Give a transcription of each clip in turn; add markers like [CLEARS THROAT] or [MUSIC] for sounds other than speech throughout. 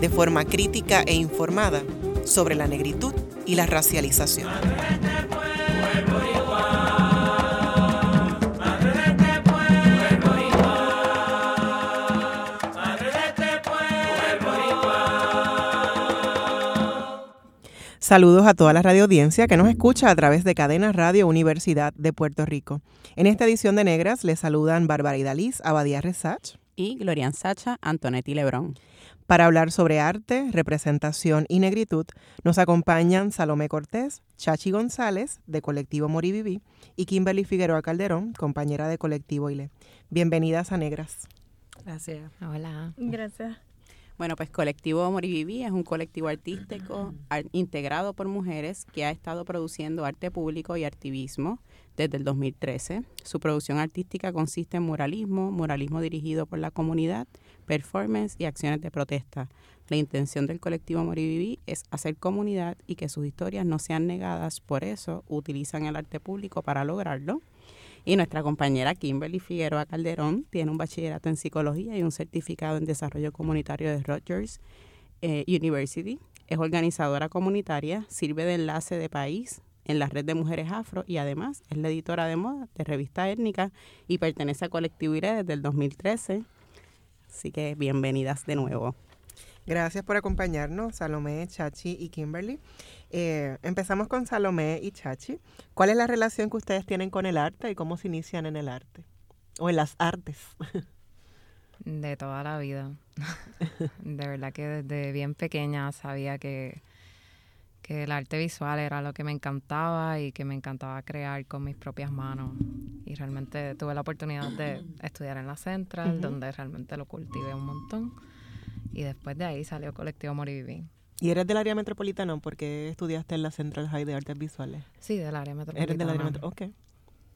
de forma crítica e informada sobre la negritud y la racialización. Saludos a toda la radio audiencia que nos escucha a través de Cadena Radio Universidad de Puerto Rico. En esta edición de Negras les saludan Bárbara Idaliz, Abadía Resach y Glorian Sacha Antonetti Lebrón. Para hablar sobre arte, representación y negritud, nos acompañan Salomé Cortés, Chachi González, de Colectivo Moriviví, y Kimberly Figueroa Calderón, compañera de Colectivo ILE. Bienvenidas a Negras. Gracias. Hola. Gracias. Bueno, pues Colectivo Moriviví es un colectivo artístico integrado por mujeres que ha estado produciendo arte público y activismo desde el 2013. Su producción artística consiste en muralismo, muralismo dirigido por la comunidad, performance y acciones de protesta. La intención del colectivo Moriviví es hacer comunidad y que sus historias no sean negadas, por eso utilizan el arte público para lograrlo. Y nuestra compañera Kimberly Figueroa Calderón tiene un bachillerato en psicología y un certificado en desarrollo comunitario de Rutgers eh, University. Es organizadora comunitaria, sirve de enlace de país en la red de mujeres afro y además es la editora de moda de revista étnica y pertenece a Colectivo IRE desde el 2013. Así que bienvenidas de nuevo. Gracias por acompañarnos, Salomé, Chachi y Kimberly. Eh, empezamos con Salomé y Chachi. ¿Cuál es la relación que ustedes tienen con el arte y cómo se inician en el arte? O en las artes. De toda la vida. [LAUGHS] De verdad que desde bien pequeña sabía que, que el arte visual era lo que me encantaba y que me encantaba crear con mis propias manos. Y realmente tuve la oportunidad de [CLEARS THROAT] estudiar en la Central, donde realmente lo cultivé un montón. Y después de ahí salió Colectivo Moriviví. ¿Y eres del área metropolitana? porque estudiaste en la Central High de Artes Visuales? Sí, del área metropolitana. Eres del área metropolitana. Ok.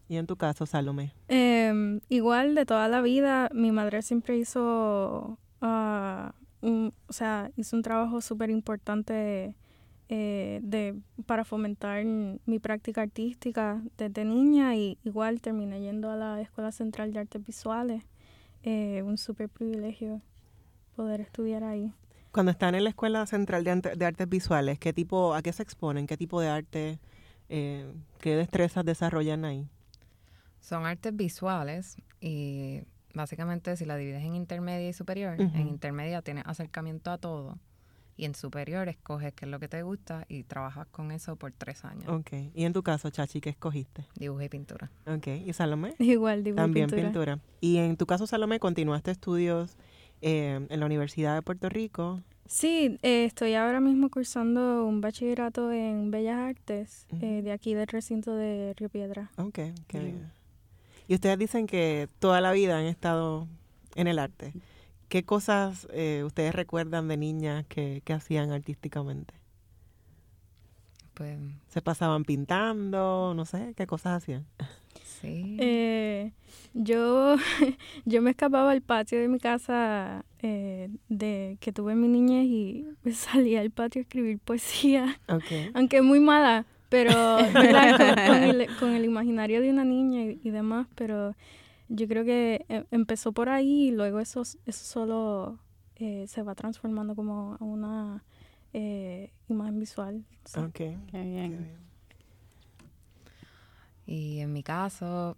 ¿Y en tu caso, Salomé? Eh, igual de toda la vida, mi madre siempre hizo, uh, un, o sea, hizo un trabajo súper importante eh, de, para fomentar mi práctica artística desde niña y igual terminé yendo a la Escuela Central de Artes Visuales. Eh, un súper privilegio poder estudiar ahí. Cuando están en la Escuela Central de, Artes Visuales, ¿qué tipo, ¿a qué se exponen? ¿Qué tipo de arte, eh, qué destrezas desarrollan ahí? Son artes visuales y básicamente si la divides en intermedia y superior, en intermedia tienes acercamiento a todo y en superior escoges qué es lo que te gusta y trabajas con eso por tres años. Ok. ¿Y en tu caso, Chachi, qué escogiste? Dibujo y pintura. Ok. ¿Y Salomé? Igual, dibujo También y pintura. pintura. ¿Y en tu caso, Salomé, continuaste estudios eh, en la Universidad de Puerto Rico? Sí, eh, estoy ahora mismo cursando un bachillerato en Bellas Artes eh, de aquí del recinto de Río Piedra. Ok, qué bien. Y ustedes dicen que toda la vida han estado en el arte. ¿Qué cosas eh, ustedes recuerdan de niñas que, hacían artísticamente? Pues... ¿Se pasaban pintando? No sé, ¿qué cosas hacían? Sí. Eh, yo, [LAUGHS] yo me escapaba al patio de mi casa eh, de que tuve mi niñez y [LAUGHS] salía al patio a escribir poesía. Okay. Aunque muy mala, pero [LAUGHS] con, el, imaginario de una niña y demás, pero yo creo que eh, empezó por ahí y luego eso, eso solo eh, se va transformando como a una eh, imagen visual. Ok, Qué bien. Y en mi caso,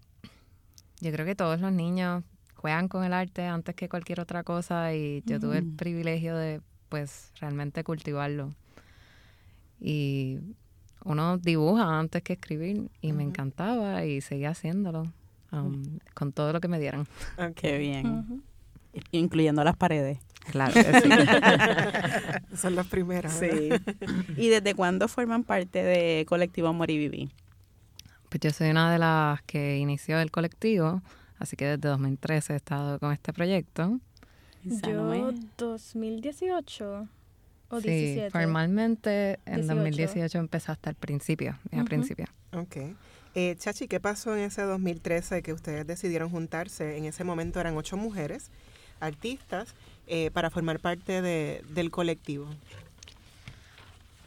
yo creo que todos los niños juegan con el arte antes que cualquier otra cosa y yo tuve el privilegio de pues realmente cultivarlo. Y uno dibuja antes que escribir y me encantaba y seguía haciéndolo. Um, con todo lo que me dieran. Qué bien. Incluyendo las paredes. Claro que sí. [LAUGHS] Son las primeras. Sí. ¿Y desde cuándo forman parte de Colectivo Moriviví? Pues yo soy una de las que inició el colectivo, así que desde 2013 he estado con este proyecto. Yo 2018. o Sí, 17. formalmente en 18. 2018 empezó hasta el principio, al Ujú. principio. Ok. Eh, Chachi, ¿qué pasó en ese 2013 que ustedes decidieron juntarse? En ese momento eran ocho mujeres, artistas, eh, para formar parte de- del colectivo.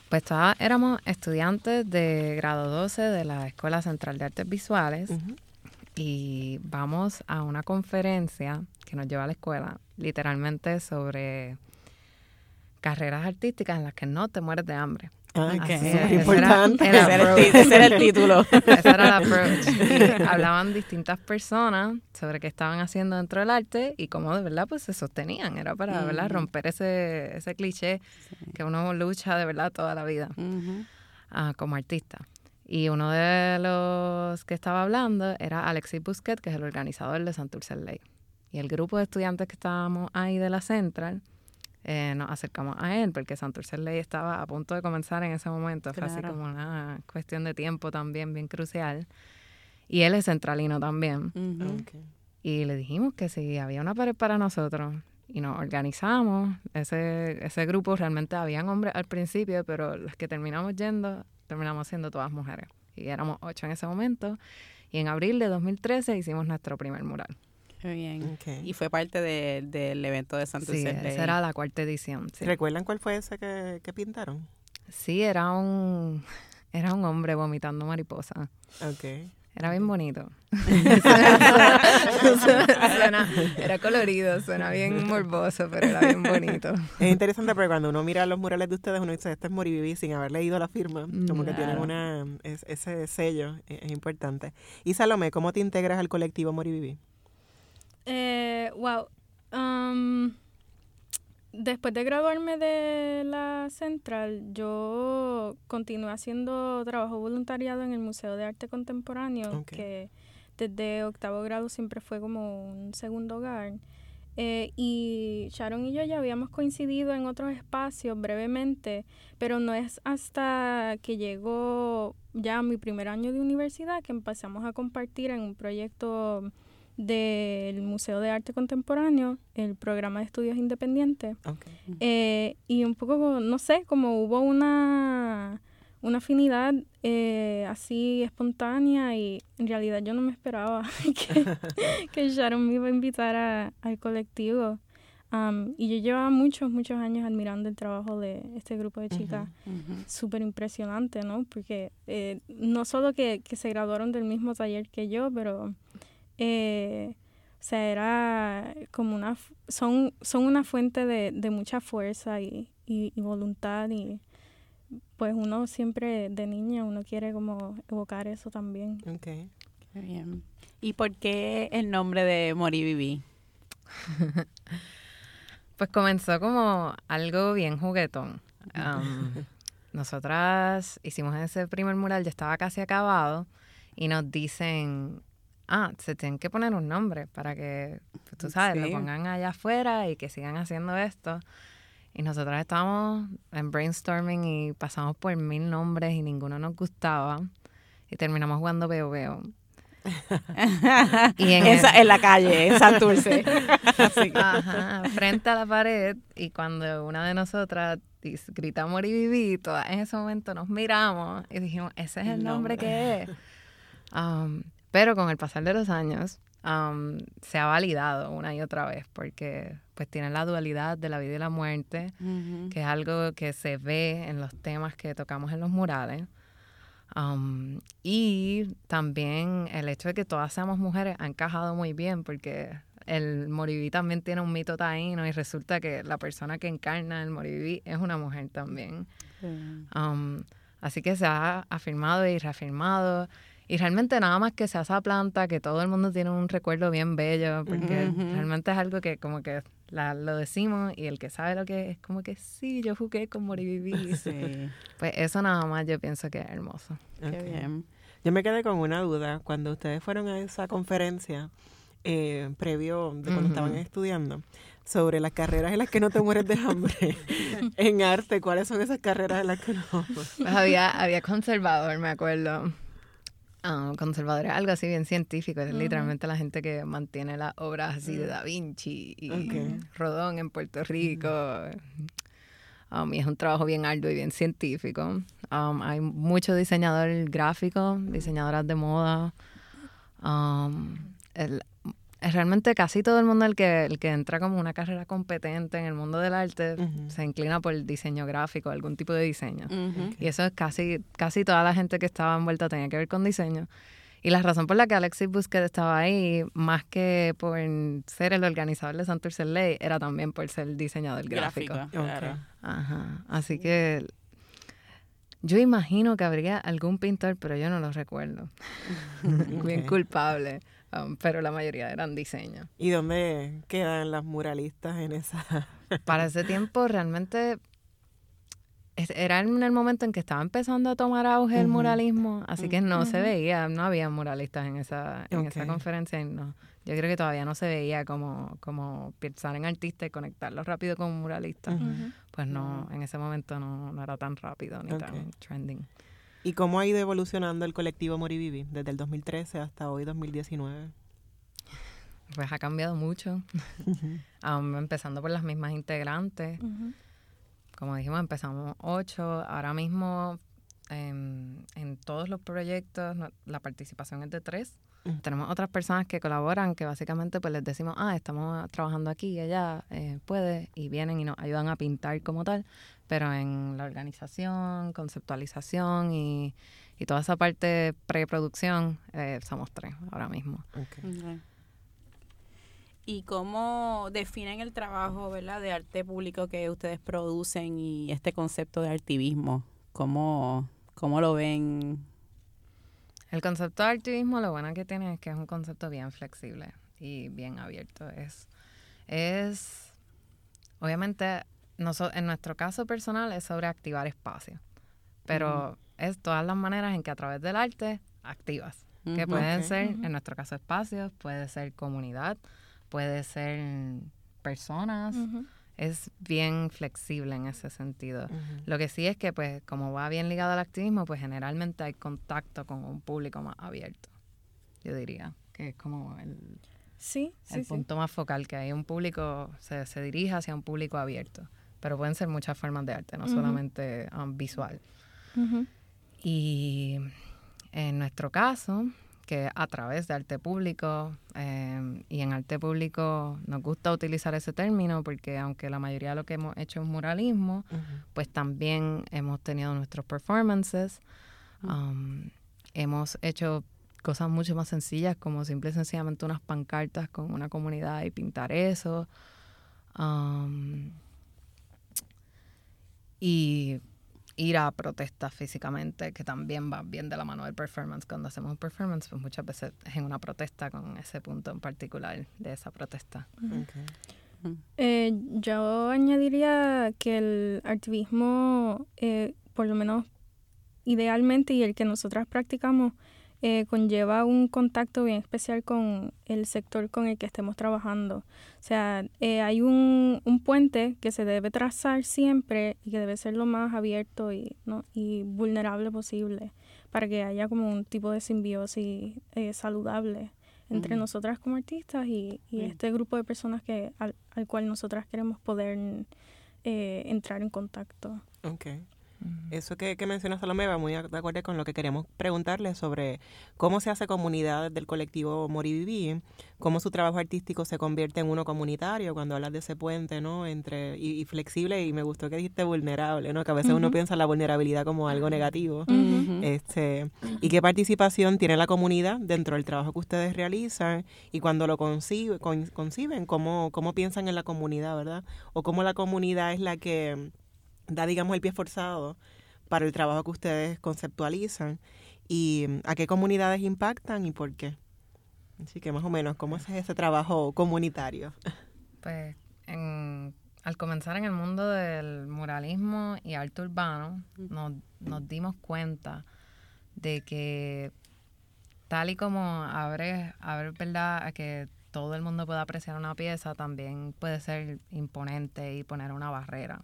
Pues todas éramos estudiantes de grado 12 de la Escuela Central de Artes Visuales y vamos a una conferencia que nos lleva a la escuela, literalmente sobre carreras artísticas en las que no te mueres de hambre. Ah, Ok. que Así es era importante. era ese era el título. [LAUGHS] Ese era el approach. [LAUGHS] Y hablaban distintas personas sobre qué estaban haciendo dentro del arte y cómo de verdad pues se sostenían. Era para ¿verdad? Ujú. romper ese, ese cliché que uno lucha de verdad toda la vida ah, como artista. Y uno de los que estaba hablando era Alexis Busquet, que es el organizador de Santurce Ley. Y el grupo de estudiantes que estábamos ahí de la Central, eh, nos acercamos a él porque Santurce Ley estaba a punto de comenzar en ese momento. Fue así como una cuestión de tiempo también bien crucial. Y él es centralino también. Y le dijimos que si había una pared para nosotros y nos organizamos, ese, ese grupo realmente habían hombres al principio, pero los que terminamos yendo, terminamos siendo todas mujeres. Y éramos ocho en ese momento. Y en abril de 2013 hicimos nuestro primer mural. Qué bien. Y fue parte de- del evento de Sí, Santurce Ley. esa era la cuarta edición. Sí, ¿Recuerdan cuál fue ese que, que pintaron? Sí, era un, [LAUGHS] era un hombre vomitando mariposa. Ok. Era bien bonito. [LAUGHS] Suena- era colorido, suena bien morboso, pero era bien bonito. Es interesante porque cuando uno mira los murales de ustedes, uno dice, este es Moriviví sin haber leído la firma. Como que tienen una, es- ese sello, es, es importante. Y Salomé, ¿cómo te integras al colectivo Moriviví? Eh, wow. Um, después de graduarme de la central, yo continué haciendo trabajo voluntariado en el Museo de Arte Contemporáneo, que desde octavo grado siempre fue como un segundo hogar. Eh, y Sharon y yo ya habíamos coincidido en otros espacios brevemente, pero no es hasta que llegó ya mi primer año de universidad que empezamos a compartir en un proyecto del Museo de Arte Contemporáneo, el programa de estudios independientes. Eh, y un poco, no sé, como hubo una, una afinidad eh, así espontánea y en realidad yo no me esperaba [LAUGHS] que, [LAUGHS] que Sharon me iba a invitar a- al colectivo. Am, y yo llevaba muchos, muchos años admirando el trabajo de este grupo de chicas. Ujú. Súper impresionante, ¿no? Porque eh, no solo que, que se graduaron del mismo taller que yo, pero eh, o sea, era como una, son, son una fuente de, de mucha fuerza y, y, y voluntad y pues uno siempre de niña, uno quiere como evocar eso también. Ok. Qué bien. ¿Y por qué el nombre de Moriviví? [LAUGHS] Pues comenzó como algo bien juguetón. Am, [LAUGHS] nosotras hicimos ese primer mural, ya estaba casi acabado, y nos dicen, ah, se tienen que poner un nombre para que, pues, tú sabes, Sí. lo pongan allá afuera y que sigan haciendo esto. Y nosotras estábamos en brainstorming y pasamos por mil nombres y ninguno nos gustaba. Y terminamos jugando Veo Veo. [LAUGHS] Y en el- Esa, en la calle, en Santurce. [LAUGHS] Así que- Ajá, frente a la pared y cuando una de nosotras grita Moriviví, todas en ese momento nos miramos y dijimos, ese es el El nombre nombre. que es. Um, pero con el pasar de los años um, se ha validado una y otra vez porque pues tiene la dualidad de la vida y la muerte, Ujú. que es algo que se ve en los temas que tocamos en los murales. Um, y también el hecho de que todas seamos mujeres ha encajado muy bien porque el Moriví también tiene un mito taíno y resulta que la persona que encarna el Moriví es una mujer también. Um, así que se ha afirmado y reafirmado. Y realmente nada más que se hace planta, que todo el mundo tiene un recuerdo bien bello, porque realmente es algo que como que la- lo decimos y el que sabe lo que es, como que sí, yo jugué con Moriviví. [LAUGHS] Sí, Pues eso nada más yo pienso que es hermoso. qué Ok. bien. Yo me quedé con una duda. Cuando ustedes fueron a esa conferencia, eh, previo de cuando estaban estudiando, sobre las carreras en las que no te mueres de hambre [LAUGHS] en arte, ¿cuáles son esas carreras en las que no? Pues había, había conservador, me acuerdo. Ah, conservador es algo así bien científico, es literalmente la gente que mantiene las obras así de Da Vinci y. Rodón en Puerto Rico. Um, y es un trabajo bien arduo y bien científico. Um, hay mucho diseñador gráfico, diseñadoras de moda. Um, el, realmente casi todo el mundo el que, el que entra como una carrera competente en el mundo del arte se inclina por el diseño gráfico, algún tipo de diseño. Y eso es casi, casi toda la gente que estaba envuelta tenía que ver con diseño. Y la razón por la que Alexis Busquet estaba ahí, más que por ser el organizador de Santurce Ley, era también por ser diseñador gráfico. claro. Ajá. Así que yo imagino que habría algún pintor, pero yo no lo recuerdo. [LAUGHS] Bien culpable. Um, pero la mayoría eran diseños. ¿Y dónde quedan las muralistas en esa? [LAUGHS] Para ese tiempo realmente era en el momento en que estaba empezando a tomar auge el muralismo, así que no se veía, no había muralistas en esa, en esa conferencia. no, yo creo que todavía no se veía como, como pensar en artistas y conectarlos rápido con muralistas. Pues no, en ese momento no, no era tan rápido ni tan trending. ¿Y cómo ha ido evolucionando el colectivo Morivivi desde el 2013 hasta hoy 2019? Pues ha cambiado mucho, [LAUGHS] empezando por las mismas integrantes. Como dijimos, empezamos ocho. Ahora mismo en, en todos los proyectos la participación es de tres. Tenemos otras personas que colaboran que básicamente pues les decimos, ah, estamos trabajando aquí y allá, eh, puede, y vienen y nos ayudan a pintar como tal, pero en la organización, conceptualización y, y toda esa parte preproducción eh, somos tres ahora mismo. ¿Y cómo definen el trabajo ¿verdad? de arte público que ustedes producen y este concepto de activismo? ¿Cómo, cómo lo ven el concepto de activismo lo bueno que tiene es que es un concepto bien flexible y bien abierto. Es, es obviamente, en nuestro caso personal es sobre activar espacio, pero es todas las maneras en que a través del arte activas, que pueden ser, en nuestro caso, espacios, puede ser comunidad, puede ser personas. Es bien flexible en ese sentido. Lo que sí es que, pues, como va bien ligado al activismo, pues generalmente hay contacto con un público más abierto. Yo diría que es como el, sí, el punto más focal, que hay un público, se, se dirige hacia un público abierto. Pero pueden ser muchas formas de arte, no solamente um, visual. Y en nuestro caso, que a través de arte público, em, y en arte público nos gusta utilizar ese término porque aunque la mayoría de lo que hemos hecho es muralismo, pues también hemos tenido nuestros performances, um, hemos hecho cosas mucho más sencillas como simple y sencillamente unas pancartas con una comunidad y pintar eso. Um, y ir a protestas físicamente, que también va bien de la mano del performance. Cuando hacemos un performance, pues muchas veces es en una protesta con ese punto en particular de esa protesta. Eh, yo añadiría que el activismo, eh, por lo menos idealmente, y el que nosotras practicamos, eh, conlleva un contacto bien especial con el sector con el que estemos trabajando. O sea, eh, hay un, un, puente que se debe trazar siempre y que debe ser lo más abierto y, ¿no? y vulnerable posible para que haya como un tipo de simbiosis eh, saludable entre nosotras como artistas y, y este grupo de personas que al, al cual nosotras queremos poder entrar en contacto. Okay. Eso que, que menciona Salomé va muy de acuerdo con lo que queríamos preguntarle sobre cómo se hace comunidad del colectivo Moriviví, cómo su trabajo artístico se convierte en uno comunitario cuando hablas de ese puente, ¿no? Entre, y, flexible, y me gustó que dijiste vulnerable, ¿no? Que a veces uno piensa la vulnerabilidad como algo negativo. este, y qué participación tiene la comunidad dentro del trabajo que ustedes realizan y cuando lo concibe, conciben, cómo, cómo piensan en la comunidad, ¿verdad? O cómo la comunidad es la que da, digamos, el pie forzado para el trabajo que ustedes conceptualizan y mm, a qué comunidades impactan y por qué. Así que más o menos, ¿cómo es ese trabajo comunitario? Pues al comenzar en el mundo del muralismo y arte urbano, nos, nos dimos cuenta de que tal y como abre, abre verdad a que todo el mundo pueda apreciar una pieza, también puede ser imponente y poner una barrera.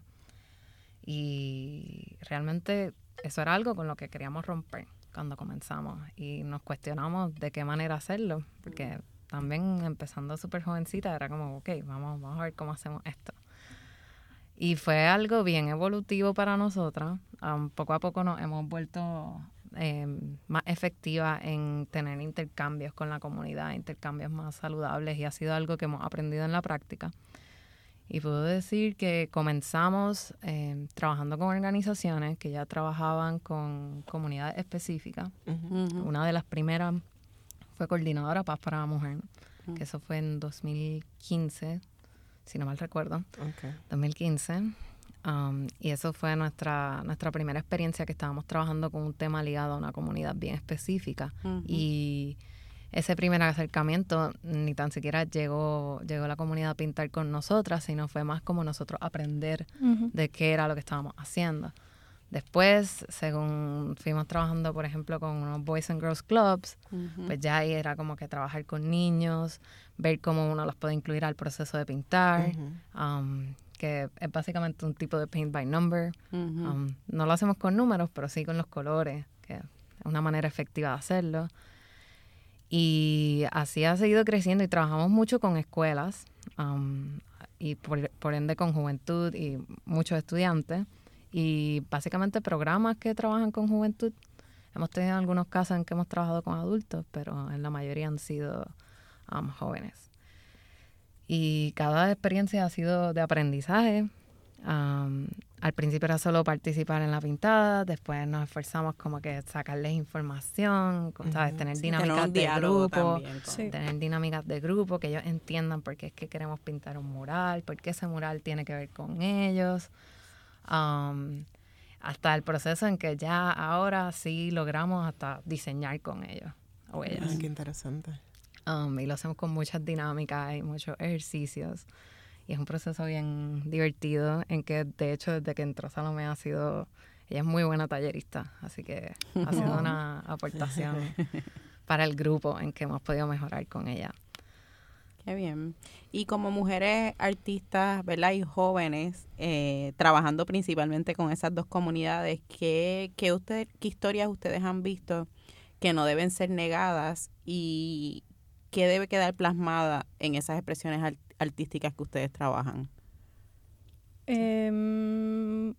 Y realmente eso era algo con lo que queríamos romper cuando comenzamos y nos cuestionamos de qué manera hacerlo, porque también empezando súper jovencita era como, ok, vamos, vamos a ver cómo hacemos esto. Y fue algo bien evolutivo para nosotras. Um, poco a poco nos hemos vuelto em, más efectivas en tener intercambios con la comunidad, intercambios más saludables y ha sido algo que hemos aprendido en la práctica. Y puedo decir que comenzamos em, trabajando con organizaciones que ya trabajaban con comunidades específicas. Una de las primeras fue Coordinadora Paz para la Mujer, que eso fue en 2015, si no mal recuerdo. 2015. Um, y eso fue nuestra, nuestra primera experiencia que estábamos trabajando con un tema ligado a una comunidad bien específica. Y ese primer acercamiento ni tan siquiera llegó, llegó la comunidad a pintar con nosotras, sino fue más como nosotros aprender de qué era lo que estábamos haciendo. Después, según fuimos trabajando, por ejemplo, con unos Boys and Girls Clubs, pues ya ahí era como que trabajar con niños, ver cómo uno los puede incluir al proceso de pintar, um, que es básicamente un tipo de paint by number. Um, no lo hacemos con números, pero sí con los colores, que es una manera efectiva de hacerlo. Y así ha seguido creciendo y trabajamos mucho con escuelas um, y por ende con juventud y muchos estudiantes y básicamente programas que trabajan con juventud. Hemos tenido algunos casos en que hemos trabajado con adultos, pero en la mayoría han sido um, jóvenes. Y cada experiencia ha sido de aprendizaje. Um, al principio era solo participar en la pintada, después nos esforzamos como que sacarles información, ¿sabes? tener dinámicas de grupo, tener dinámicas de grupo, que ellos entiendan por qué es que queremos pintar un mural, por qué ese mural tiene que ver con ellos. Um, hasta el proceso en que ya ahora sí logramos hasta diseñar con ellos o ellas. qué interesante. Um, y lo hacemos con muchas dinámicas y muchos ejercicios. Y es un proceso bien divertido en que, de hecho, desde que entró Salomé ha sido... Ella es muy buena tallerista, así que ha sido una aportación para el grupo en que hemos podido mejorar con ella. Qué bien. Y como mujeres artistas, ¿verdad? Y jóvenes, eh, trabajando principalmente con esas dos comunidades, ¿qué, qué, usted, ¿qué historias ustedes han visto que no deben ser negadas y qué debe quedar plasmada en esas expresiones artísticas que ustedes trabajan? Em,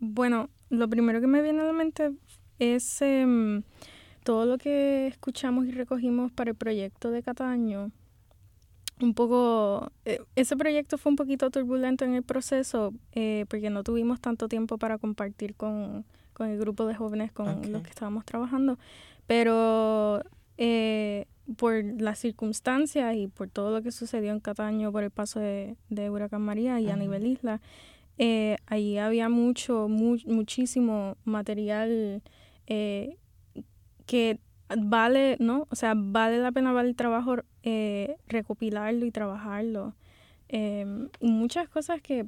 bueno, lo primero que me viene a la mente es em, todo lo que escuchamos y recogimos para el proyecto de Cataño un poco, eh, ese proyecto fue un poquito turbulento en el proceso eh, porque no tuvimos tanto tiempo para compartir con, el grupo de jóvenes con los que estábamos trabajando, pero eh, por las circunstancias y por todo lo que sucedió en Cataño por el paso de, Huracán María y a nivel isla, eh, ahí había mucho, muchísimo material que vale, ¿no? O sea, vale la pena, vale el trabajo eh, recopilarlo y trabajarlo. Em, muchas cosas que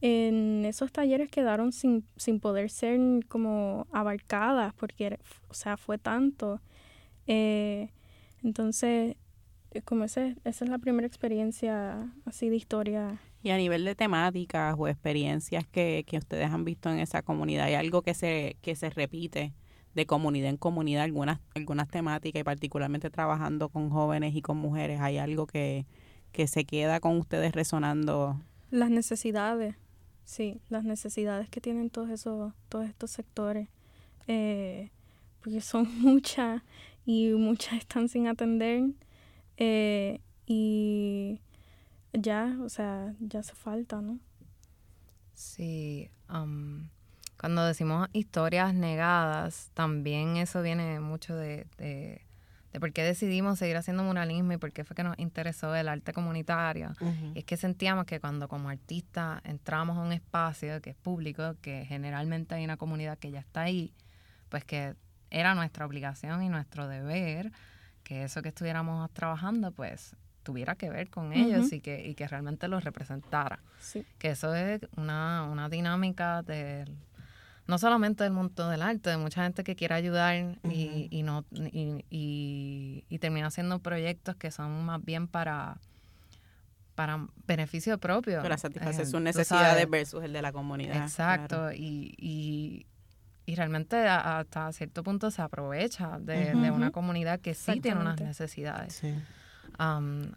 en esos talleres quedaron sin, sin poder ser como abarcadas porque, o sea, fue tanto. Eh, entonces, como ese, esa es la primera experiencia así de historia. Y a nivel de temáticas o experiencias que, que ustedes han visto en esa comunidad, ¿hay algo que se, que se repite? de comunidad en comunidad, algunas, algunas temáticas y particularmente trabajando con jóvenes y con mujeres, ¿hay algo que, se queda con ustedes resonando? Las necesidades, sí, las necesidades que tienen todos esos, todos estos sectores, eh, porque son [LAUGHS] muchas y muchas están sin atender eh, y ya, o sea, ya hace falta, ¿no? Sí, cuando decimos historias negadas, también eso viene mucho de, de, por qué decidimos seguir haciendo muralismo y por qué fue que nos interesó el arte comunitario. Y es que sentíamos que cuando como artistas entramos a un espacio que es público, que generalmente hay una comunidad que ya está ahí, pues que era nuestra obligación y nuestro deber que eso que estuviéramos trabajando, pues tuviera que ver con ellos y, que, y que realmente los representara. Que eso es una, una dinámica del no solamente del mundo del arte, de mucha gente que quiere ayudar y, y, no y, y, termina haciendo proyectos que son más bien para para beneficio propio. Para satisfacer sus necesidades versus el de la comunidad. Exacto, y, y, realmente hasta cierto punto se aprovecha de, una comunidad que sí tiene unas necesidades. Sí.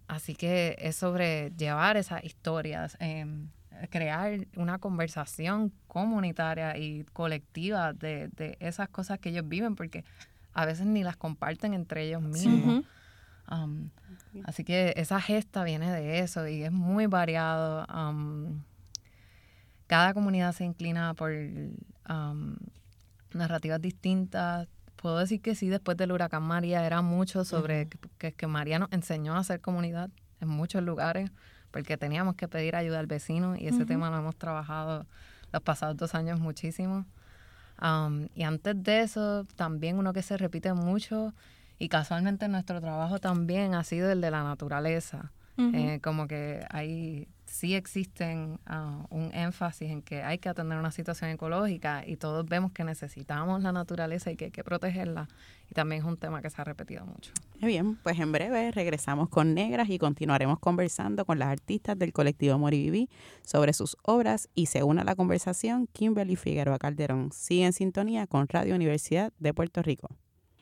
así que es sobre llevar esas historias. Eh, crear una conversación comunitaria y colectiva de, de esas cosas que ellos viven, porque a veces ni las comparten entre ellos mismos. Um, así que esa gesta viene de eso y es muy variado. Um, cada comunidad se inclina por um, narrativas distintas. Puedo decir que sí, después del huracán María era mucho sobre que, que María nos enseñó a hacer comunidad en muchos lugares porque teníamos que pedir ayuda al vecino y ese tema lo hemos trabajado los pasados dos años muchísimo. Um, y antes de eso, también uno que se repite mucho y casualmente nuestro trabajo también ha sido el de la naturaleza. Eh, como que hay sí existen ah, un énfasis en que hay que atender una situación ecológica y todos vemos que necesitamos la naturaleza y que hay que protegerla. Y también es un tema que se ha repetido mucho. Muy bien, pues en breve regresamos con Negras y continuaremos conversando con las artistas del colectivo Moriviví sobre sus obras y se a la conversación Kimberly Figueroa Calderón. Sigue en sintonía con Radio Universidad de Puerto Rico.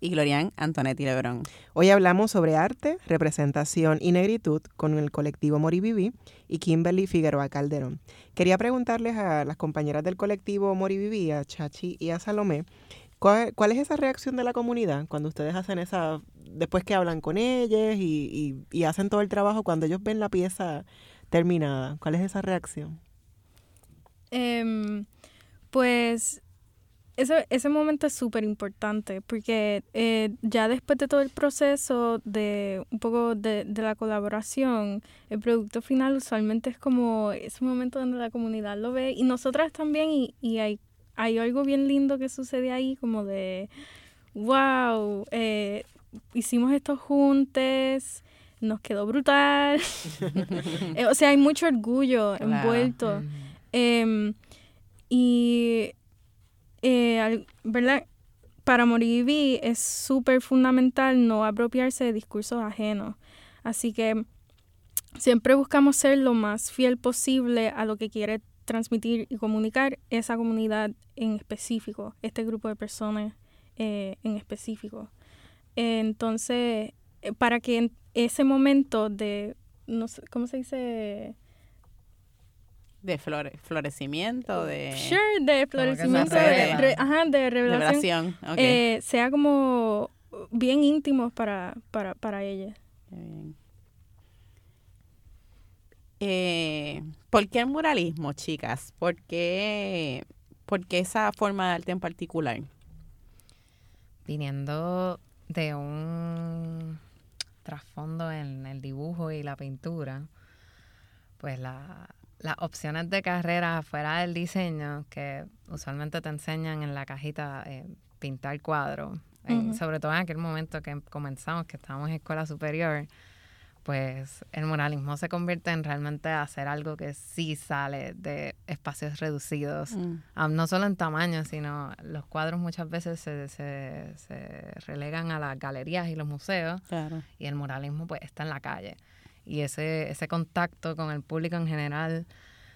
y Glorian Antonetti Lebrón. Hoy hablamos sobre arte, representación y negritud con el colectivo Moriviví y Kimberly Figueroa Calderón. Quería preguntarles a las compañeras del colectivo Moriviví, a Chachi y a Salomé, ¿cuál, es esa reacción de la comunidad cuando ustedes hacen esa, después que hablan con ellas y, hacen todo el trabajo, cuando ellos ven la pieza terminada? ¿Cuál es esa reacción? Em, pues ese, ese momento es súper importante porque eh, ya después de todo el proceso de un poco de, de, la colaboración, el producto final usualmente es como ese momento donde la comunidad lo ve y nosotras también y, y hay, hay algo bien lindo que sucede ahí como de, wow, eh, hicimos esto juntos, nos quedó brutal. [LAUGHS] Eh, o sea, hay mucho orgullo envuelto. Em, y eh, ¿verdad? Para Moriví es súper fundamental no apropiarse de discursos ajenos. Así que siempre buscamos ser lo más fiel posible a lo que quiere transmitir y comunicar esa comunidad en específico, este grupo de personas eh, en específico. entonces, eh, para que en ese momento de, no sé, ¿cómo se dice? De flore, florecimiento, de... Sure, de florecimiento, de, ajá, de revelación. Eh, sea como bien íntimo para, para, para ella. Eh, ¿Por qué el muralismo, chicas? ¿Por qué, ¿Por qué esa forma de arte en particular? Viniendo de un trasfondo en el dibujo y la pintura, pues la, las opciones de carrera fuera del diseño, que usualmente te enseñan en la cajita eh, pintar cuadros, sobre todo en aquel momento que comenzamos, que estábamos en escuela superior, pues el muralismo se convierte en realmente hacer algo que sí sale de espacios reducidos, mm. no solo en tamaño, sino los cuadros muchas veces se, se, se relegan a las galerías y los museos, y el muralismo pues está en la calle y ese, ese contacto con el público en general,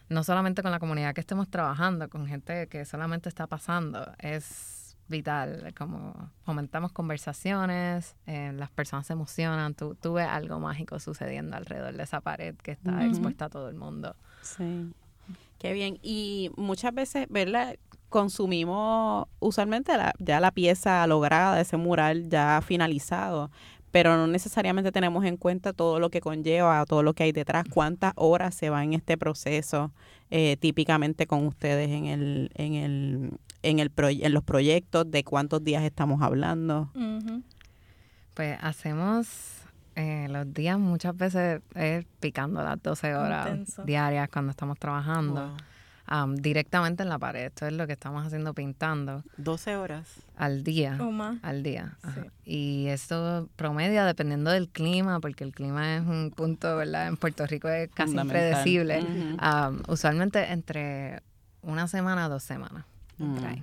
no solamente con la comunidad que estemos trabajando, con gente que solamente está pasando, es vital. Como fomentamos conversaciones, eh, las personas se emocionan, tú, tú, ves algo mágico sucediendo alrededor de esa pared que está expuesta a todo el mundo. Sí. Qué bien. Y muchas veces, ¿verdad? Consumimos usualmente ya la pieza lograda, ese mural ya finalizado, pero no necesariamente tenemos en cuenta todo lo que conlleva, todo lo que hay detrás, cuántas horas se va en este proceso, eh, típicamente con ustedes en el, en el, en el en los proyectos, de cuántos días estamos hablando. Pues hacemos eh, los días muchas veces es picando las 12 horas diarias cuando estamos trabajando directamente en la pared. Esto es lo que estamos haciendo pintando. 12 horas. Al día. Al día. Y esto promedia dependiendo del clima, porque el clima es un punto, ¿verdad? En Puerto Rico es casi impredecible. usualmente entre una semana a dos semanas. Mm.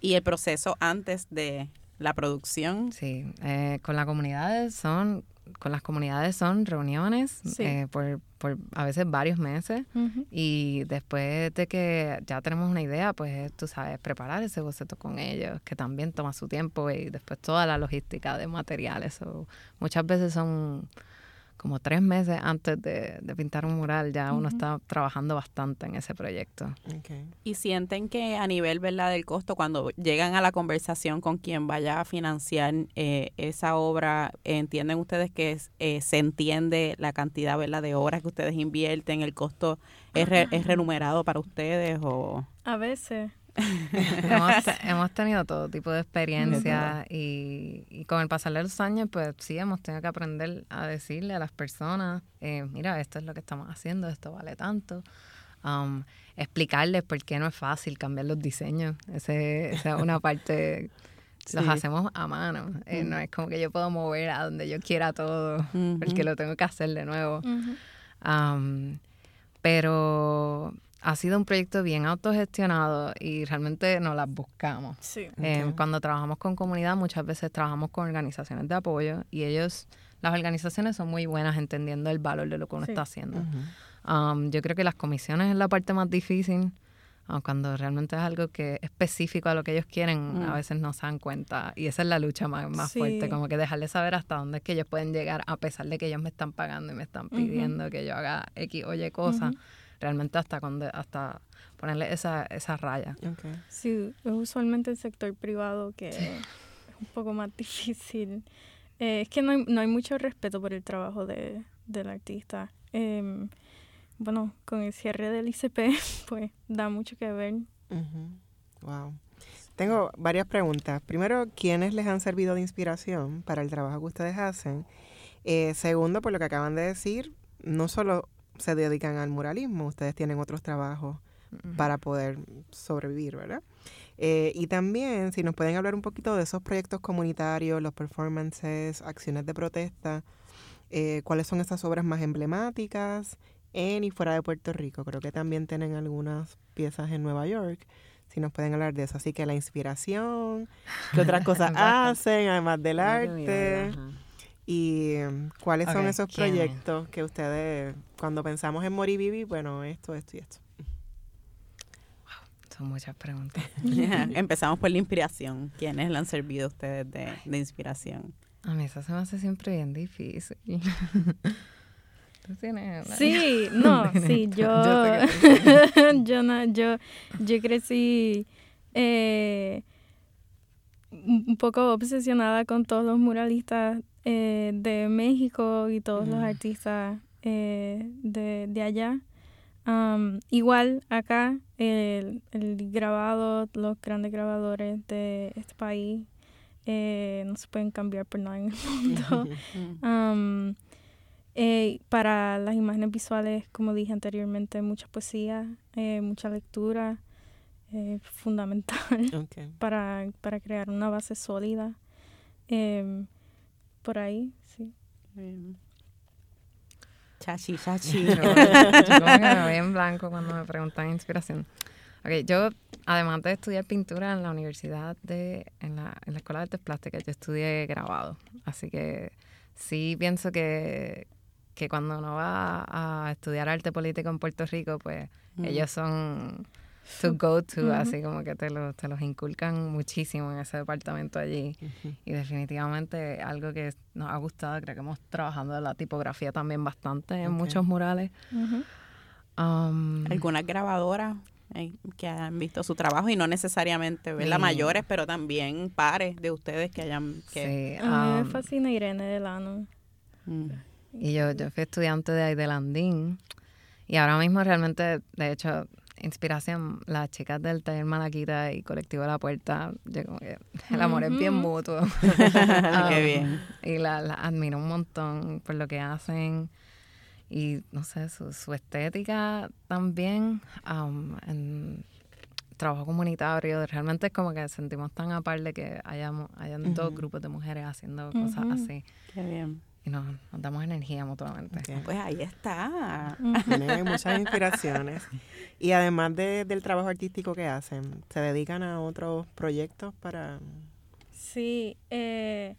¿Y el proceso antes de la producción? Sí, eh, con la comunidad son con las comunidades son reuniones eh, por, por, a veces varios meses. Y después de que ya tenemos una idea, pues tú sabes, preparar ese boceto con ellos, que también toma su tiempo y después toda la logística de materiales. o muchas veces son como tres meses antes de, pintar un mural ya uno está trabajando bastante en ese proyecto. Y sienten que a nivel ¿verdad? del costo, cuando llegan a la conversación con quien vaya a financiar eh, esa obra, ¿entienden ustedes que eh, se entiende la cantidad ¿verdad? de horas que ustedes invierten? ¿El costo es, es remunerado para ustedes? o A veces [LAUGHS] hemos, tenido todo tipo de experiencias y, con el pasar de los años, pues sí, hemos tenido que aprender a decirle a las personas, eh, mira, esto es lo que estamos haciendo, esto vale tanto. Um, explicarles por qué no es fácil cambiar los diseños. Ese, esa es una [LAUGHS] parte, los hacemos a mano. Eh, no es como que yo puedo mover a donde yo quiera todo, porque lo tengo que hacer de nuevo. Um, pero ha sido un proyecto bien autogestionado y realmente nos las buscamos. Eh, cuando trabajamos con comunidad, muchas veces trabajamos con organizaciones de apoyo y ellos, las organizaciones son muy buenas entendiendo el valor de lo que uno está haciendo. Um, yo creo que las comisiones es la parte más difícil. Um, cuando realmente es algo que es específico a lo que ellos quieren, a mm. veces no se dan cuenta. Y esa es la lucha más, más fuerte, como que dejarles saber hasta dónde es que ellos pueden llegar, a pesar de que ellos me están pagando y me están pidiendo que yo haga X o Y cosas realmente hasta cuando, hasta ponerle esa, esa raya. Sí, es usualmente el sector privado que es un poco más [LAUGHS] difícil. Eh, es que no hay, no hay mucho respeto por el trabajo de, del artista. Em, bueno, con el cierre del ICP, [LAUGHS] pues da mucho que ver. Wow. Tengo varias preguntas. Primero, ¿quiénes les han servido de inspiración para el trabajo que ustedes hacen? Eh, segundo, por lo que acaban de decir, no solo se dedican al muralismo, ustedes tienen otros trabajos para poder sobrevivir, ¿verdad? Eh, y también, si nos pueden hablar un poquito de esos proyectos comunitarios, los performances, acciones de protesta, eh, cuáles son esas obras más emblemáticas en y fuera de Puerto Rico. Creo que también tienen algunas piezas en Nueva York. Si nos pueden hablar de eso. Así que la inspiración, qué otras [LAUGHS] cosas hacen, además del arte. ¿Y cuáles son esos proyectos que ustedes, cuando pensamos en Moribibi, bueno, esto, esto y esto? son muchas preguntas. [LAUGHS] [LAUGHS] Empezamos por la inspiración. ¿Quiénes le han servido a ustedes de, de inspiración? A mí eso se me hace siempre bien difícil. [LAUGHS] Sí, no, sí, yo, yo, no, yo, yo crecí eh, un poco obsesionada con todos los muralistas eh, de México y todos los artistas eh, de, de, allá. igual acá el, el, grabado, los grandes grabadores de este país eh, no se pueden cambiar por nada en el mundo. [LAUGHS] para las imágenes visuales, como dije anteriormente, mucha poesía, mucha lectura, fundamental [LAUGHS] para, para crear una base sólida. Por ahí, sí. Chachi, chachi. Yo, como que [LAUGHS] me voy en blanco cuando me preguntan inspiración. Okay, yo, además de estudiar pintura en la universidad, de, en, la, en la Escuela de Artes Plásticas, yo estudié grabado. Así que sí pienso que, que cuando uno va a estudiar arte político en Puerto Rico, pues mm. ellos son to go to, así como que te, lo, te los inculcan muchísimo en ese departamento allí. Y definitivamente algo que nos ha gustado, creo que hemos trabajado en la tipografía también bastante en muchos murales. Um, ¿Algunas grabadoras eh, que han visto su trabajo y no necesariamente ¿verdad? mayores, pero también pares de ustedes que hayan... Que, sí, a mí me um, fascina Irene Delano. Mm. Y yo, yo fui estudiante de Aidelandín y ahora mismo realmente, de hecho, inspiración, las chicas del taller Malaquita y Colectivo La Puerta, yo como que el amor es bien mutuo. [LAUGHS] Qué bien. Y la, admiro un montón por lo que hacen y, no sé, su, su estética también. Um, en trabajo comunitario, realmente es como que sentimos tan aparte que hayamos, hayan dos grupos de mujeres haciendo cosas así. Qué bien. Y nos, nos damos energía mutuamente. Pues ahí está. Tienen muchas inspiraciones. Y además de- del trabajo artístico que hacen, ¿se dedican a otros proyectos para...? Sí, eh,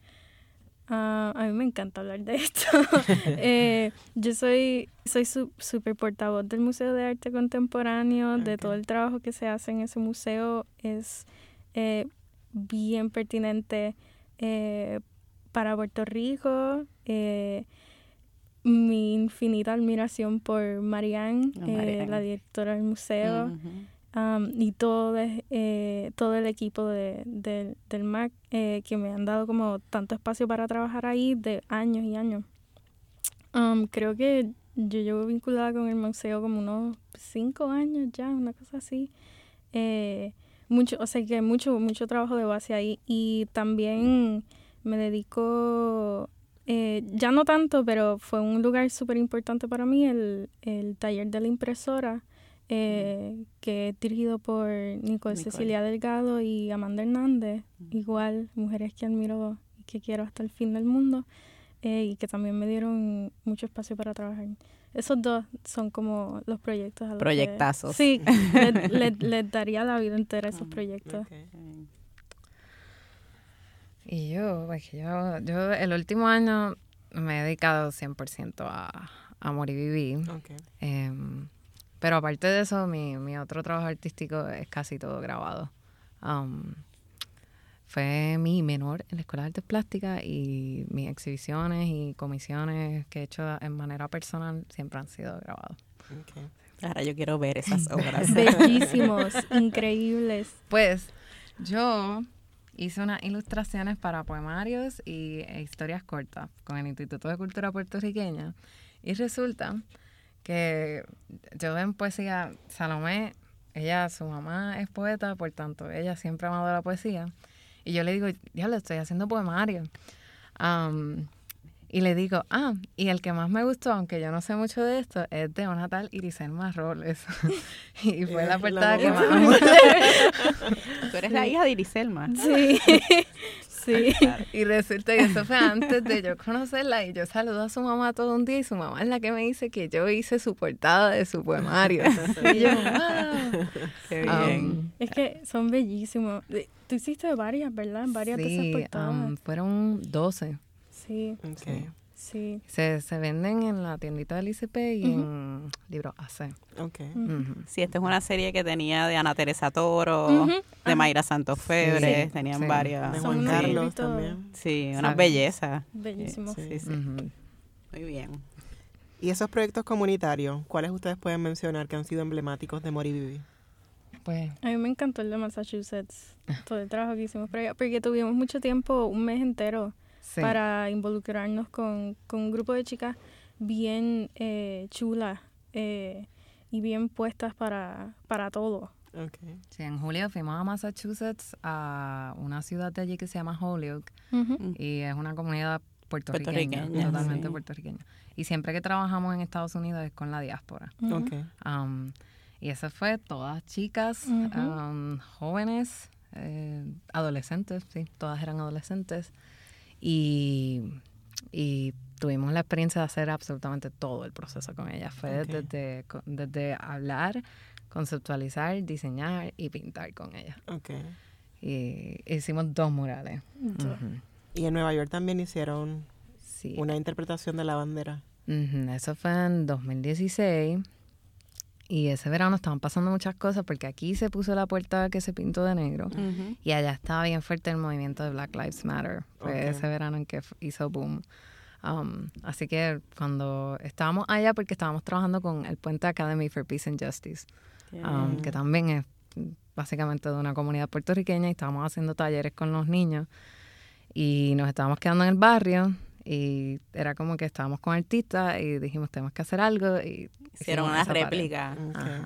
ah, a mí me encanta hablar de esto. [LAUGHS] Eh, yo soy soy su- súper portavoz del Museo de Arte Contemporáneo, de todo el trabajo que se hace en ese museo. Es eh, bien pertinente eh, para Puerto Rico. Eh, mi infinita admiración por Marianne, Ah, eh, la directora del museo. Um, y todo, eh, todo el equipo de, del- del MAC que me han dado como tanto espacio para trabajar ahí de años y años. Um, creo que yo llevo vinculada con el museo como unos cinco años ya, una cosa así. Eh, mucho, o sea que mucho, mucho trabajo de base ahí. Y también me dedico, eh, ya no tanto, pero fue un lugar súper importante para mí, el, el taller de la impresora eh, que es dirigido por Nicole, Nicole. Cecilia Delgado y Amanda Hernández, igual mujeres que admiro y que quiero hasta el fin del mundo, eh, y que también me dieron mucho espacio para trabajar. Esos dos son como los proyectos a los que- Proyectazos. sí, [LAUGHS] les, les- les daría la vida entera a esos proyectos. Ok. Y yo, pues que yo, yo el último año me he dedicado 100% a, a amor y vivir. Ok. Em, pero aparte de eso, mi, mi otro trabajo artístico es casi todo grabado. Um, fue mi menor en la Escuela de Artes Plásticas y mis exhibiciones y comisiones que he hecho en manera personal siempre han sido grabados. ok. Ahora yo quiero ver esas [LAUGHS] obras. Bellísimos, increíbles. Pues yo hice unas ilustraciones para poemarios y e historias cortas con el Instituto de Cultura Puertorriqueña y resulta que yo en poesía, Salomé, ella, su mamá es poeta, por tanto, ella siempre ha amado la poesía. Y yo le digo, ya lo estoy haciendo poemario. Y le digo, ah, y el que más me gustó, aunque yo no sé mucho de esto, es de una tal Iriselma Roles. [LAUGHS] y fue la portada que más me gustó. [LAUGHS] Tú eres la hija de Iriselma. Sí, [LAUGHS] sí. Y resulta que eso fue antes de yo conocerla y yo saludo a su mamá todo un día y su mamá es la que me dice que yo hice su portada de su poemario. y yo, wow. Qué Um, bien. Es que son bellísimos. Tú hiciste varias, ¿verdad? Varias de esas sí, portadas. um, fueron 12. Sí, Ok. sí. Se, se venden en la tiendita del ICP y en libros AC. Ok. Ujú. Sí, esta es una serie que tenía de Ana Teresa Toro, de Mayra Santos Febre, Sí, tenían sí. varias. De Son Juan Carlos también. Sí, unas bellezas. Bellísimos. Sí. Muy bien. ¿Y esos proyectos comunitarios, cuáles ustedes pueden mencionar que han sido emblemáticos de Mori Vivi? Pues A mí me encantó el de Massachusetts, todo el trabajo que hicimos por allá, porque tuvimos mucho tiempo, un mes entero, sí. para involucrarnos con, con un grupo de chicas bien eh, chulas eh, y bien puestas para, para todo. Ok. Sí, en julio fuimos a Massachusetts, a una ciudad de allí que se llama Holyoke. Ujú. y es una comunidad puertorriqueña, Puertorriqueña, totalmente sí. puertorriqueña. Y siempre que trabajamos en Estados Unidos es con la diáspora. Um, y eso fue todas chicas, um, jóvenes, eh, adolescentes, sí, todas eran adolescentes. Y, y tuvimos la experiencia de hacer absolutamente todo el proceso con ellas. Fue desde, desde hablar, conceptualizar, diseñar y pintar con ellas. Ok. Y hicimos dos murales. Y en Nueva York también hicieron Sí. una interpretación de la bandera. Eso fue en 2016. Y ese verano estaban pasando muchas cosas porque aquí se puso la puerta que se pintó de negro. Y allá estaba bien fuerte el movimiento de Black Lives Matter. Fue ese verano en que hizo boom. Um, así que cuando estábamos allá, porque estábamos trabajando con el Puente Academy for Peace and Justice, um, que también es básicamente de una comunidad puertorriqueña, y estábamos haciendo talleres con los niños. Y nos estábamos quedando en el barrio. Y era como que estábamos con artistas y dijimos, tenemos que hacer algo. Y Hicieron una réplica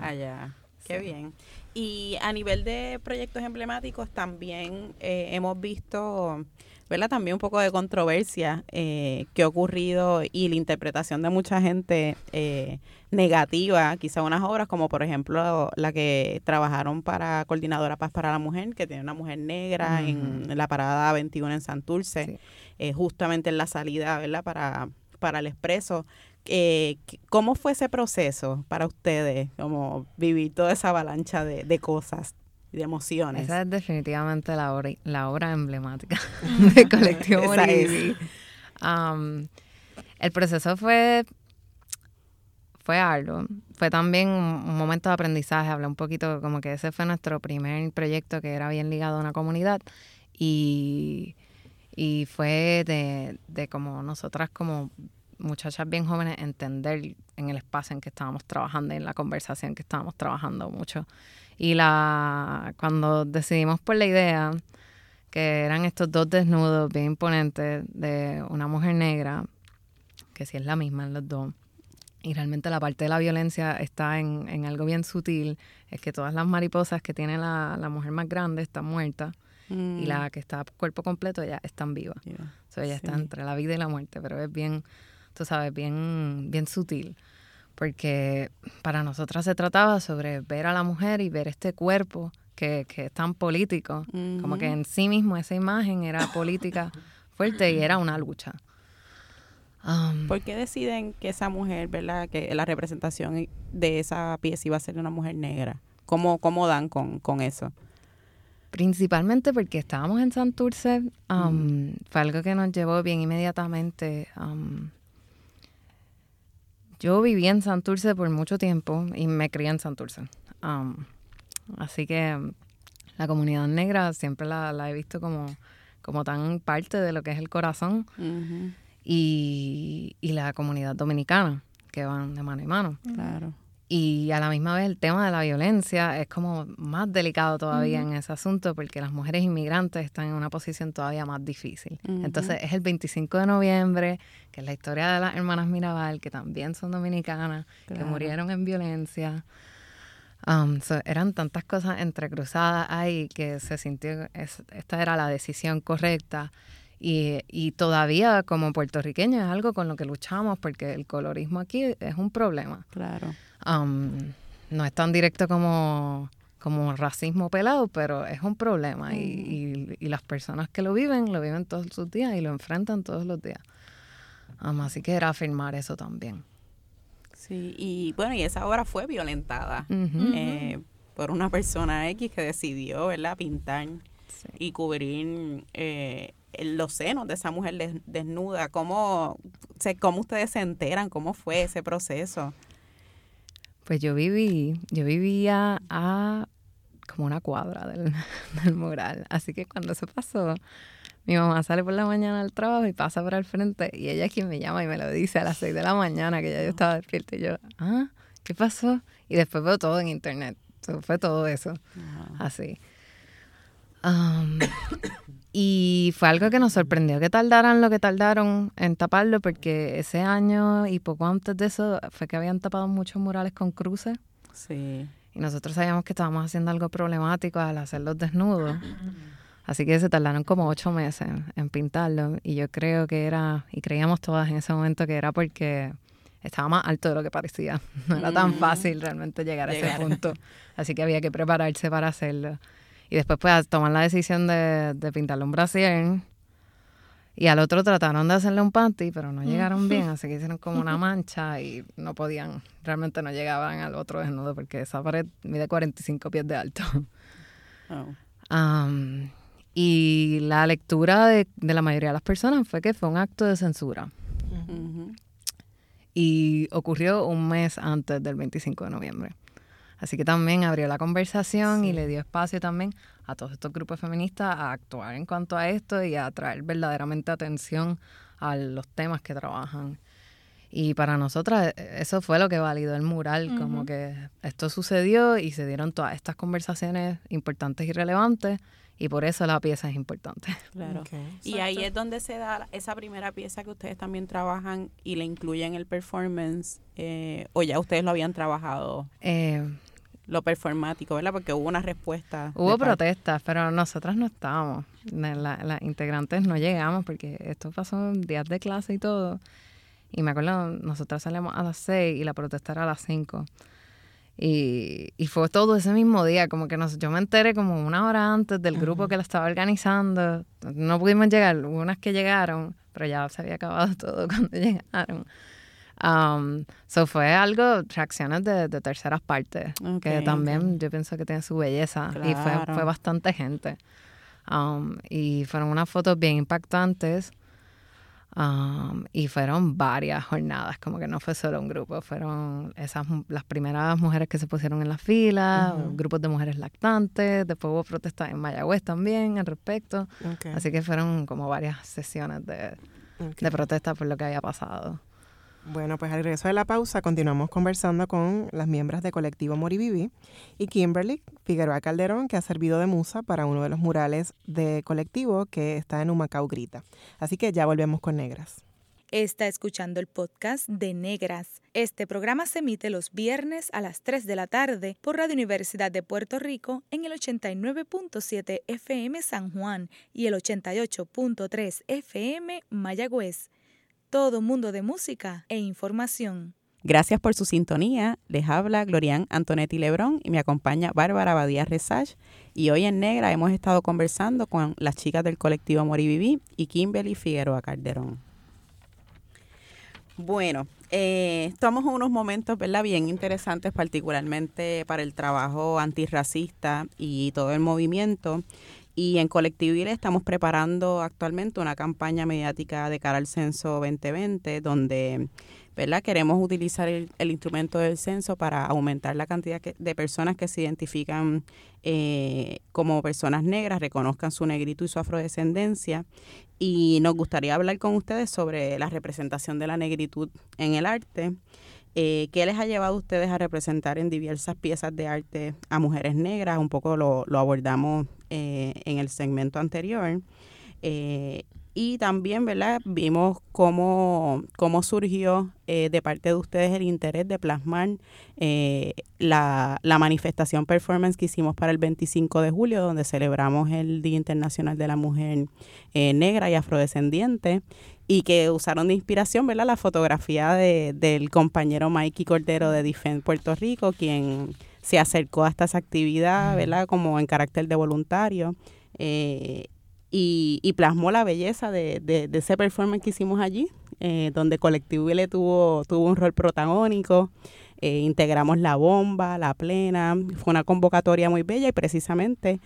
allá. Qué Sí. bien. Y a nivel de proyectos emblemáticos también eh, hemos visto ¿verdad? También un poco de controversia eh, que ha ocurrido y la interpretación de mucha gente eh, negativa, quizá unas obras como por ejemplo la que trabajaron para Coordinadora Paz para la Mujer, que tiene una mujer negra en la parada 21 en Santurce, eh, justamente en la salida, ¿verdad? Para, para el expreso. Eh, ¿Cómo fue ese proceso para ustedes, como vivir toda esa avalancha de, de cosas? de emociones. Esa es definitivamente la obra, la obra emblemática [LAUGHS] del colectivo. Um, el proceso fue fue arduo. Fue también un momento de aprendizaje. Hablé un poquito como que ese fue nuestro primer proyecto que era bien ligado a una comunidad y, y fue de, de como nosotras como muchachas bien jóvenes entender en el espacio en que estábamos trabajando, en la conversación que estábamos trabajando mucho. Y la cuando decidimos por la idea, que eran estos dos desnudos bien imponentes de una mujer negra, que sí es la misma en los dos, y realmente la parte de la violencia está en, en algo bien sutil, es que todas las mariposas que tiene la, la mujer más grande están muertas y Mm. la que está cuerpo completo ya están vivas. O sea, ella está entre la vida y la muerte, pero es bien, tú sabes, bien, bien sutil. Porque para nosotras se trataba sobre ver a la mujer y ver este cuerpo que, que es tan político, como que en sí mismo esa imagen era política fuerte y era una lucha. Um, ¿Por qué deciden que esa mujer, verdad, que la representación de esa pieza iba a ser una mujer negra? ¿Cómo, cómo dan con, con eso? Principalmente porque estábamos en Santurce, um, fue algo que nos llevó bien inmediatamente. um, yo viví en Santurce por mucho tiempo y me crié en Santurce. Um, así que la comunidad negra siempre la, la he visto como, como tan parte de lo que es el corazón y, y la comunidad dominicana, que van de mano en mano. Claro. Y a la misma vez el tema de la violencia es como más delicado todavía en ese asunto porque las mujeres inmigrantes están en una posición todavía más difícil. Entonces es el 25 de noviembre, que es la historia de las hermanas Mirabal, que también son dominicanas, que murieron en violencia. Um, so, eran tantas cosas entrecruzadas ahí que se sintió, es- esta era la decisión correcta. Y, y todavía como puertorriqueños es algo con lo que luchamos porque el colorismo aquí es un problema. Claro. Um, no es tan directo como, como racismo pelado, pero es un problema y, y- y las personas que lo viven, lo viven todos sus días y lo enfrentan todos los días. Um, así que era afirmar eso también. Sí, y bueno, y esa obra fue violentada eh, por una persona X que decidió, ¿verdad?, pintar Sí. y cubrir eh, los senos de esa mujer des- desnuda. ¿Cómo, se, ¿Cómo ustedes se enteran? ¿Cómo fue ese proceso? Pues yo viví, yo vivía a como una cuadra del, [LAUGHS] del mural. Así que cuando eso pasó, mi mamá sale por la mañana al trabajo y pasa por al frente y ella es quien me llama y me lo dice a las 6 de la mañana que ya yo estaba despierta y yo, ah, ¿qué pasó? Y después veo todo en internet. So, fue todo eso, así. Um, y fue algo que nos sorprendió que tardaran lo que tardaron en taparlo, porque ese año y poco antes de eso fue que habían tapado muchos murales con cruces. Sí. Y nosotros sabíamos que estábamos haciendo algo problemático al hacerlos desnudos. Así que se tardaron como ocho meses en, en pintarlo. Y yo creo que era, y creíamos todas en ese momento que era porque estaba más alto de lo que parecía. [LAUGHS] No era tan Mm. fácil realmente llegar a Llegar. ese punto. Así que había que prepararse para hacerlo. Y después pues tomar la decisión de, de pintarle un brasier. Y al otro trataron de hacerle un panty, pero no llegaron bien, [LAUGHS] así que hicieron como una mancha y no podían, realmente no llegaban al otro desnudo porque esa pared mide 45 pies de alto. Oh. Y la lectura de, de la mayoría de las personas fue que fue un acto de censura. Y ocurrió un mes antes del 25 de noviembre. Así que también abrió la conversación y le dio espacio también a todos estos grupos feministas a actuar en cuanto a esto y a traer verdaderamente atención a los temas que trabajan. Y para nosotras eh, eso fue lo que validó el mural, como que esto sucedió y se dieron todas estas conversaciones importantes y relevantes y por eso la pieza es importante. [LAUGHS] Claro. Ok. Y ahí es donde se da esa primera pieza que ustedes también trabajan y le incluyen el performance, eh, o ya ustedes lo habían trabajado. Eh, lo performático, ¿verdad? Porque hubo una respuesta. Hubo protestas, pero nosotras no estábamos. Las integrantes no llegamos porque esto pasó días de clase y todo. Y me acuerdo, nosotras salimos a las 6 y la protesta era a las 5. Y, y, fue todo ese mismo día, como que nos, yo me enteré como una hora antes del grupo que lo estaba organizando. No pudimos llegar, hubo unas que llegaron, pero ya se había acabado [LAUGHS] todo cuando llegaron. Um, so fue algo, reacciones de, de terceras partes, que también yo pienso que tiene su belleza. Y fue, fue bastante gente. Um, y fueron unas fotos bien impactantes. Um, y fueron varias jornadas, como que no fue solo un grupo, fueron esas las primeras mujeres que se pusieron en la fila, grupos de mujeres lactantes, después hubo protestas en Mayagüez también al respecto, así que fueron como varias sesiones de, de protesta por lo que había pasado. Bueno, pues al regreso de la pausa continuamos conversando con las miembros de Colectivo Moriviví y Kimberly Figueroa Calderón, que ha servido de musa para uno de los murales de Colectivo que está en Humacao Grita. Así que ya volvemos con Negras. Está escuchando el podcast de Negras. Este programa se emite los viernes a las 3 de la tarde por Radio Universidad de Puerto Rico en el 89.7 FM San Juan y el 88.3 FM Mayagüez todo mundo de música e información. Gracias por su sintonía. Les habla Glorian Antonetti Lebrón y me acompaña Bárbara Badía Resage. Y hoy en Negra hemos estado conversando con las chicas del colectivo Moriviví y Kimberly Figueroa Calderón. Bueno, eh, estamos en unos momentos ¿verdad? bien interesantes, particularmente para el trabajo antirracista y todo el movimiento. Y en Colectivir estamos preparando actualmente una campaña mediática de cara al censo 2020, donde ¿verdad? queremos utilizar el, instrumento del censo para aumentar la cantidad de personas que se identifican eh, como personas negras, reconozcan su negrito y su afrodescendencia. Y nos gustaría hablar con ustedes sobre la representación de la negritud en el arte. Eh, ¿Qué les ha llevado a ustedes a representar en diversas piezas de arte a mujeres negras? Un poco lo, lo abordamos eh, en el segmento anterior. Eh, y también, ¿verdad? Vimos cómo, cómo surgió eh, de parte de ustedes el interés de plasmar la, la, manifestación performance que hicimos para el 25 de julio, donde celebramos el Día Internacional de la Mujer Negra y Afrodescendiente, y que usaron de inspiración, ¿verdad? La fotografía de, del compañero Mikey Cordero de Defend Puerto Rico, quien se acercó a esta actividad, ¿verdad? Como en carácter de voluntario. Eh, y, plasmó la belleza de, de, ese performance que hicimos allí, eh, donde Colectivo le tuvo, tuvo un rol protagónico. Eh, integramos la bomba, la plena. Fue una convocatoria muy bella y precisamente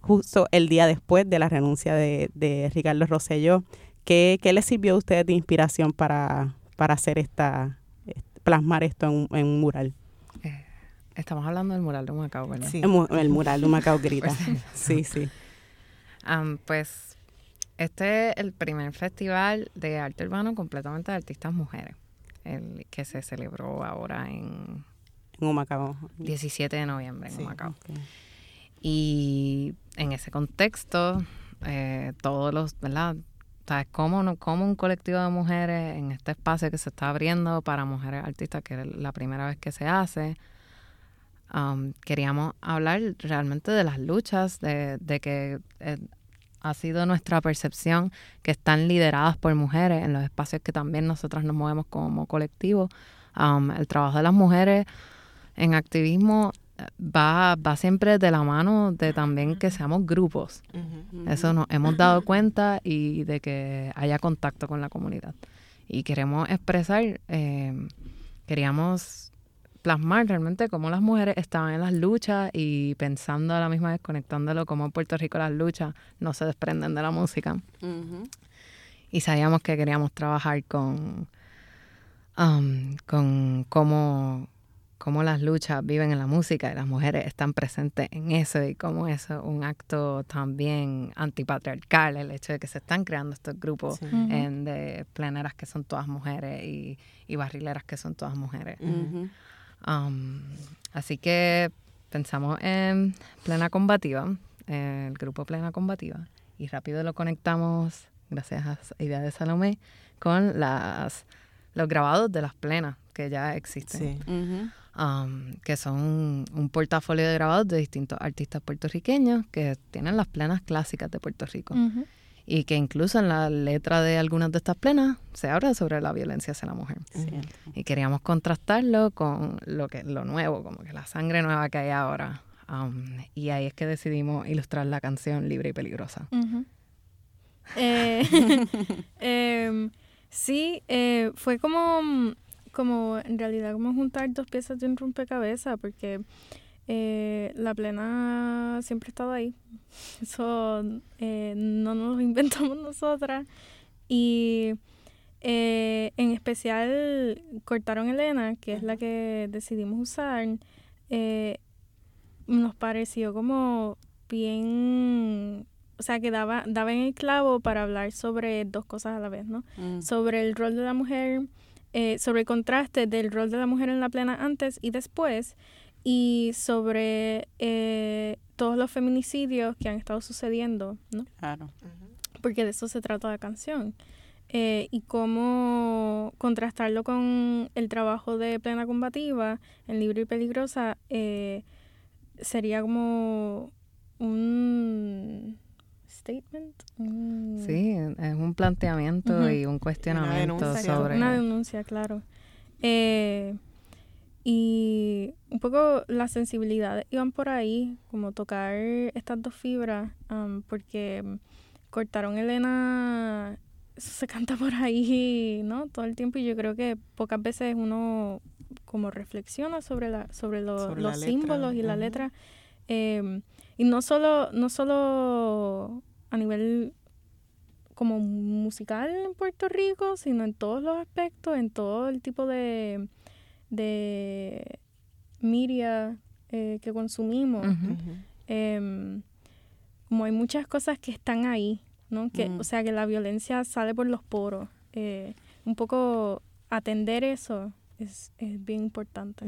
justo el día después de la renuncia de, de Ricardo Rosselló, ¿qué, ¿qué les sirvió a ustedes de inspiración para, para hacer esta, plasmar esto en, en un mural? Estamos hablando del mural de Macao, ¿verdad? Sí. El, mural de Macao grita. [LAUGHS] Sí, sí. pues este es el primer festival de arte urbano completamente de artistas mujeres, el que se celebró ahora en... En Humacao. 17 de noviembre en Humacao. Y en ese contexto, eh, todos los, ¿verdad? ¿Sabes cómo, cómo un colectivo de mujeres en este espacio que se está abriendo para mujeres artistas, que es la primera vez que se hace, Um, queríamos hablar realmente de las luchas, de, que eh, ha sido nuestra percepción que están lideradas por mujeres en los espacios que también nosotras nos movemos como colectivo. Um, el trabajo de las mujeres en activismo eh, va, va siempre de la mano de también que seamos grupos. Eso nos hemos dado cuenta y de que haya contacto con la comunidad. Y queremos expresar, eh, queríamos plasmar realmente cómo las mujeres estaban en las luchas y pensando a la misma vez, conectándolo, cómo en Puerto Rico las luchas no se desprenden de la música. Y sabíamos que queríamos trabajar con, um, con cómo, cómo las luchas viven en la música y las mujeres están presentes en eso y cómo eso es un acto también antipatriarcal, el hecho de que se están creando estos grupos en, de pleneras que son todas mujeres y, y barrileras que son todas mujeres. Um, así que pensamos en Plena Combativa, el grupo Plena Combativa, y rápido lo conectamos, gracias a Idea de Salomé, con las, los grabados de las plenas que ya existen. um, que son un portafolio de grabados de distintos artistas puertorriqueños que tienen las plenas clásicas de Puerto Rico. Y que incluso en la letra de algunas de estas plenas se habla sobre la violencia hacia la mujer. Y queríamos contrastarlo con lo que lo nuevo, como que la sangre nueva que hay ahora. Um, y ahí es que decidimos ilustrar la canción Libre y Peligrosa. [LAUGHS] Eh, [LAUGHS] em, sí, eh, fue como, como en realidad como juntar dos piezas de un rompecabezas porque eh, la plena siempre ha estado ahí. Eso no nos lo [LAUGHS] inventamos nosotras. Y en especial cortaron Elena, que es la que decidimos usar. nos pareció como bien o sea, que daba, daba en el clavo para hablar sobre dos cosas a la vez, ¿no? Mm. Sobre el rol de la mujer, eh, sobre el contraste del rol de la mujer en la plena antes y después, y sobre eh, todos los feminicidios que han estado sucediendo, ¿no? Claro. Porque de eso se trata la canción. Eh, y cómo contrastarlo con el trabajo de plena combativa en Libre y Peligrosa sería como un statement. Sí, es un planteamiento y un cuestionamiento sobre... Una denuncia, claro. Eh, y un poco las sensibilidades iban por ahí, como tocar estas dos fibras, um, porque cortaron Elena, eso se [LAUGHS] canta por ahí, ¿no? Todo el tiempo y yo creo que pocas veces uno como reflexiona sobre la sobre, los símbolos y la letra. Eh, y no solo, no solo a nivel como musical en Puerto Rico, sino en todos los aspectos, en todo el tipo de, de media eh, que consumimos. Em, como hay muchas cosas que están ahí, ¿no? Que, O sea, que la violencia sale por los poros. Eh, un poco atender eso es, es bien importante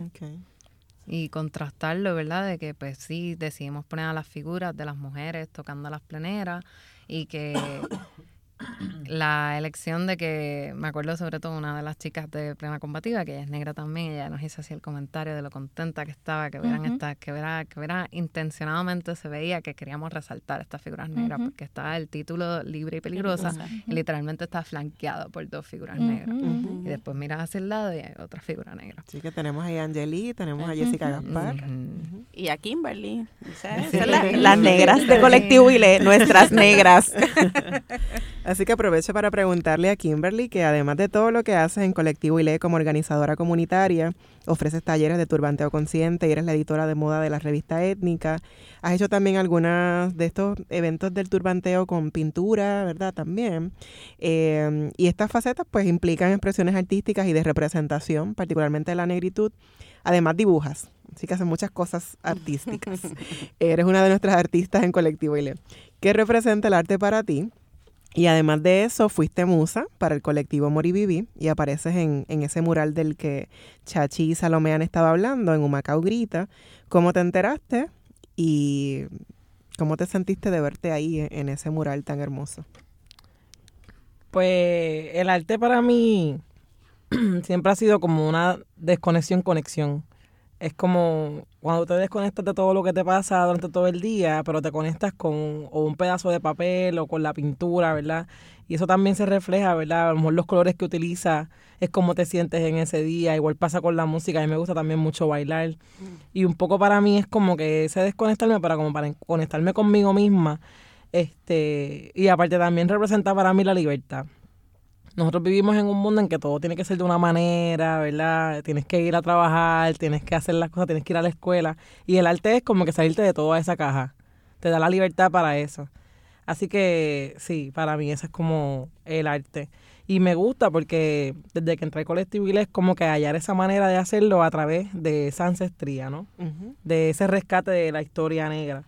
y contrastarlo, ¿verdad? De que pues sí, decidimos poner a las figuras de las mujeres tocando las pleneras y que [COUGHS] [CLEARS THROAT] la elección de que, me acuerdo sobre todo una de las chicas de Plena Combativa, que ella es negra también, ella nos hizo así el comentario de lo contenta que estaba, que verán esta, que verá, que verá, intencionadamente se veía que queríamos resaltar estas figuras negras, porque estaba el título libre y peligrosa, y literalmente está flanqueado por dos figuras negras. Y después miras hacia el lado y hay otra figura negra. Sí, que tenemos ahí a Angeli, tenemos a Jessica Gaspar. Y a Kimberly. las negras de Colectivo Ile, nuestras negras. [LAUGHS] Así que aprovecho para preguntarle a Kimberly que además de todo lo que haces en Colectivo ILE como organizadora comunitaria, ofreces talleres de turbanteo consciente y eres la editora de moda de la revista Étnica. Has hecho también algunos de estos eventos del turbanteo con pintura, ¿verdad? También. Eh, y estas facetas pues implican expresiones artísticas y de representación, particularmente de la negritud. Además dibujas, así que haces muchas cosas artísticas. [LAUGHS] eres una de nuestras artistas en Colectivo ILE. ¿Qué representa el arte para ti? Y además de eso, fuiste musa para el colectivo Moriviví y apareces en, ese mural del que Chachi y Salomé han estado hablando, en Humacao Grita. ¿Cómo te enteraste y cómo te sentiste de verte ahí en ese mural tan hermoso? Pues el arte para mí [CLEARS THROAT] siempre ha sido como una desconexión-conexión es como cuando te desconectas de todo lo que te pasa durante todo el día, pero te conectas con un pedazo de papel o con la pintura, ¿verdad? Y eso también se refleja, ¿verdad? A lo mejor los colores que utilizas es como te sientes en ese día. Igual pasa con la música. A mí me gusta también mucho bailar. Y un poco para mí es como que ese desconectarme para como para conectarme conmigo misma. Este, y aparte también representa para mí la libertad nosotros vivimos en un mundo en que todo tiene que ser de una manera, ¿verdad? Tienes que ir a trabajar, tienes que hacer las cosas, tienes que ir a la escuela. Y el arte es como que salirte de toda esa caja. Te da la libertad para eso. Así que sí, para mí eso es como el arte. Y me gusta porque desde que entré al colectivo es como que hallar esa manera de hacerlo a través de esa ancestría, ¿no? De ese rescate de la historia negra.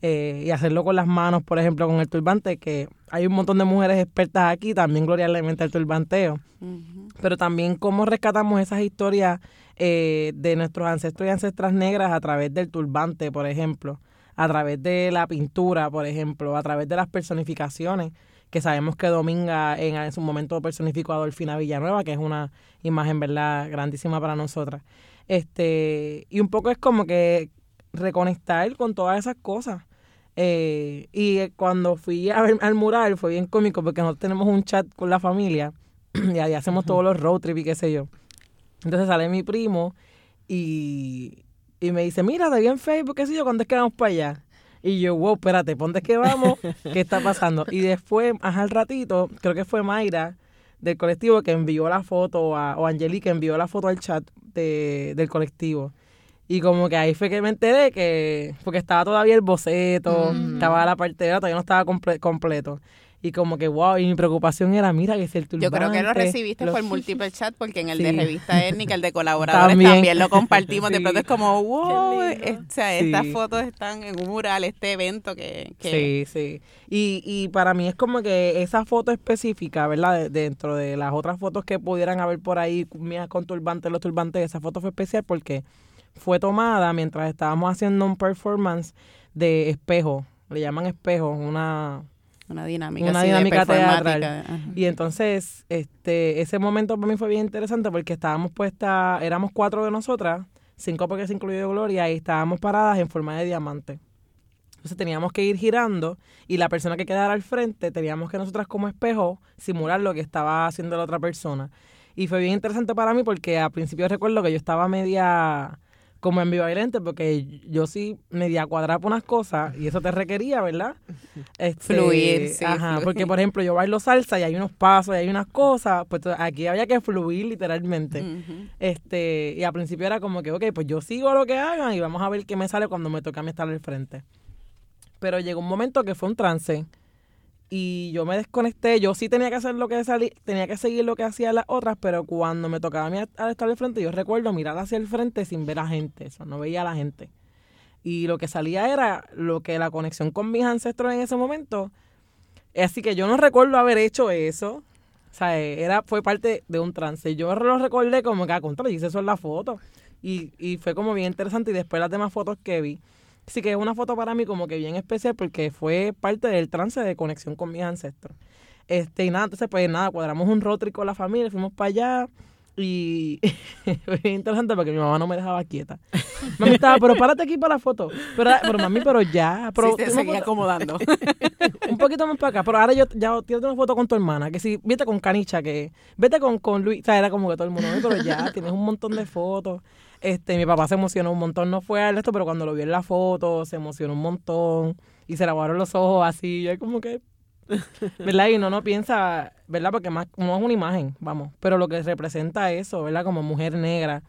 Eh, y hacerlo con las manos, por ejemplo, con el turbante, que hay un montón de mujeres expertas aquí, también Gloria alimenta el turbanteo, pero también cómo rescatamos esas historias eh, de nuestros ancestros y ancestras negras a través del turbante, por ejemplo, a través de la pintura, por ejemplo, a través de las personificaciones que sabemos que Dominga en, en su momento personificó a Dolfina Villanueva, que es una imagen, ¿verdad?, grandísima para nosotras. Este, y un poco es como que reconectar con todas esas cosas. Eh, y cuando fui a ver al mural fue bien cómico porque nosotros tenemos un chat con la familia [CLEARS THROAT] y ahí hacemos todos los road trip y qué sé yo. Entonces sale mi primo y, y me dice, mira, te vi en Facebook, qué sé yo, ¿cuándo es que vamos para allá? Y yo, wow, espérate, ¿ponte que vamos? [LAUGHS] ¿Qué está pasando? Y después, ajá, al ratito, creo que fue Mayra del colectivo que envió la foto, a, o Angelique envió la foto al chat de, del colectivo. Y como que ahí fue que me enteré que, porque estaba todavía el boceto, estaba la parte de todavía no estaba comple- completo. Y como que, wow, y mi preocupación era, mira, que es el turbante. Yo creo que lo recibiste los- por múltiple chat porque en el Sí. de revista étnica, el de colaboradores También. también, lo compartimos. [LAUGHS] De Sí. pronto es como, wow, es- o sea, Sí. estas fotos están en un mural, este evento que... que Sí, sí. Y, y para mí es como que esa foto específica, ¿verdad? De- dentro de las otras fotos que pudieran haber por ahí mías con turbantes, los turbantes, esa foto fue especial porque fue tomada mientras estábamos haciendo un performance de espejo. Le llaman espejo, una... Una dinámica, Una dinámica teatral. Ajá. Y entonces, este, ese momento para mí fue bien interesante porque estábamos puestas, éramos cuatro de nosotras, cinco porque se incluyó Gloria, y estábamos paradas en forma de diamante. Entonces teníamos que ir girando y la persona que quedara al frente teníamos que nosotras como espejo simular lo que estaba haciendo la otra persona. Y fue bien interesante para mí porque al principio recuerdo que yo estaba media como ambivalente porque yo sí media cuadrada por unas cosas y eso te requería, ¿verdad? [LAUGHS] Este, Fluir, sí, Ajá, fluir. porque por ejemplo yo bailo salsa y hay unos pasos y hay unas cosas, pues aquí había que fluir literalmente. Este, y al principio era como que, ok, pues yo sigo lo que hagan y vamos a ver qué me sale cuando me toca a mí estar al frente. Pero llegó un momento que fue un trance y yo me desconecté. Yo sí tenía que hacer lo que salí, tenía que seguir lo que hacían las otras, pero cuando me tocaba a al estar al frente, yo recuerdo mirar hacia el frente sin ver a gente, eso, no veía a la gente. Y lo que salía era lo que la conexión con mis ancestros en ese momento. Así que yo no recuerdo haber hecho eso. O sea, era, fue parte de un trance. Yo lo recordé como que a contra, hice eso en la foto. Y, y fue como bien interesante. Y después las demás fotos que vi. Así que es una foto para mí como que bien especial porque fue parte del trance de conexión con mis ancestros. Este, y nada, entonces pues nada, cuadramos un road trip con la familia, fuimos para allá. Y [LAUGHS] fue interesante porque mi mamá no me dejaba quieta. [LAUGHS] Mami estaba, pero párate aquí para la foto. Pero, pero mami, pero ya. Pero Sí, te seguía acomodando. [LAUGHS] un poquito más para acá. Pero ahora yo ya tienes una foto con tu hermana. Que si vete con Canicha, que vete con, con Luis. O sea, era como que todo el mundo, "Ay, pero ya tienes un montón de fotos. Este, mi papá se emocionó un montón. No fue a esto, pero cuando lo vio en la foto, se emocionó un montón. Y se le aguaron los ojos así. Y es como que. ¿Verdad? Y uno no piensa, ¿verdad? Porque más, no es una imagen, vamos. Pero lo que representa eso, ¿verdad? Como mujer negra,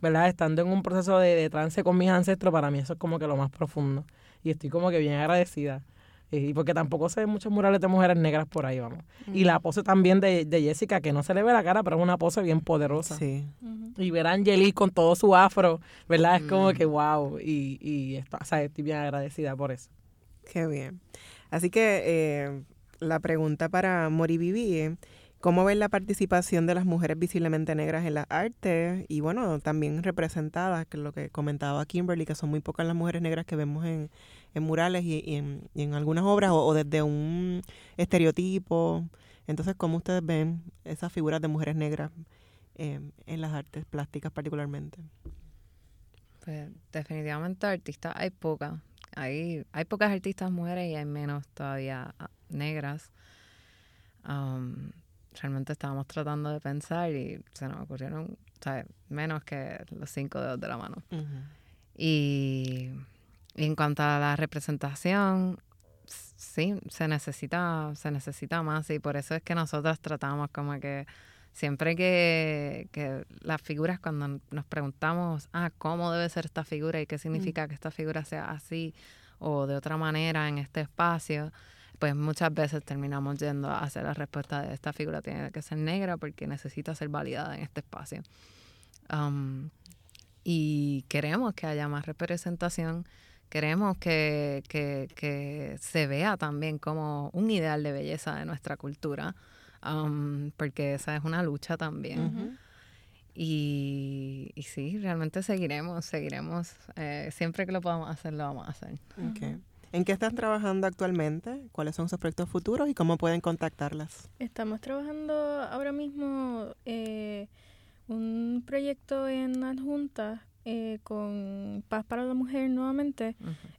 ¿verdad? Estando en un proceso de, de trance con mis ancestros, para mí eso es como que lo más profundo. Y estoy como que bien agradecida. Eh, Y porque tampoco se ven muchos murales de mujeres negras por ahí, vamos. Y la pose también de, de Jessica, que no se le ve la cara, pero es una pose bien poderosa. Sí. Y ver a Angelique con todo su afro, ¿verdad? Es como que wow. Y, y está- o sea, estoy bien agradecida por eso. Qué bien. Así que eh, la pregunta para Mori Vivi, ¿cómo ven la participación de las mujeres visiblemente negras en las artes? Y bueno, también representadas, que es lo que comentaba Kimberly, que son muy pocas las mujeres negras que vemos en, murales y, en, algunas obras, o, o desde un estereotipo. Entonces, ¿cómo ustedes ven esas figuras de mujeres negras eh, en las artes plásticas particularmente? Pues definitivamente artistas hay pocas. Hay, hay pocas artistas mujeres y hay menos todavía ah, negras. Um, realmente estábamos tratando de pensar y se nos ocurrieron sea, menos que los cinco dedos de la mano. Y, y en cuanto a la representación, sí, se necesita, se necesita más y por eso es que nosotros tratamos como que siempre que, que las figuras, cuando nos preguntamos, ah, ¿cómo debe ser esta figura y qué significa que esta figura sea así o de otra manera en este espacio? Pues muchas veces terminamos yendo a hacer la respuesta de esta figura tiene que ser negra porque necesita ser validada en este espacio. Um, y queremos que haya más representación, queremos que, que, que se vea también como un ideal de belleza de nuestra cultura, um, porque esa es una lucha también. y, y sí, realmente seguiremos, seguiremos. eh, siempre que lo podamos hacer, lo vamos a hacer. Ok. ¿En qué están trabajando actualmente? ¿Cuáles son sus proyectos futuros y cómo pueden contactarlas? Estamos trabajando ahora mismo eh, un proyecto en adjunta eh, con Paz para la Mujer nuevamente,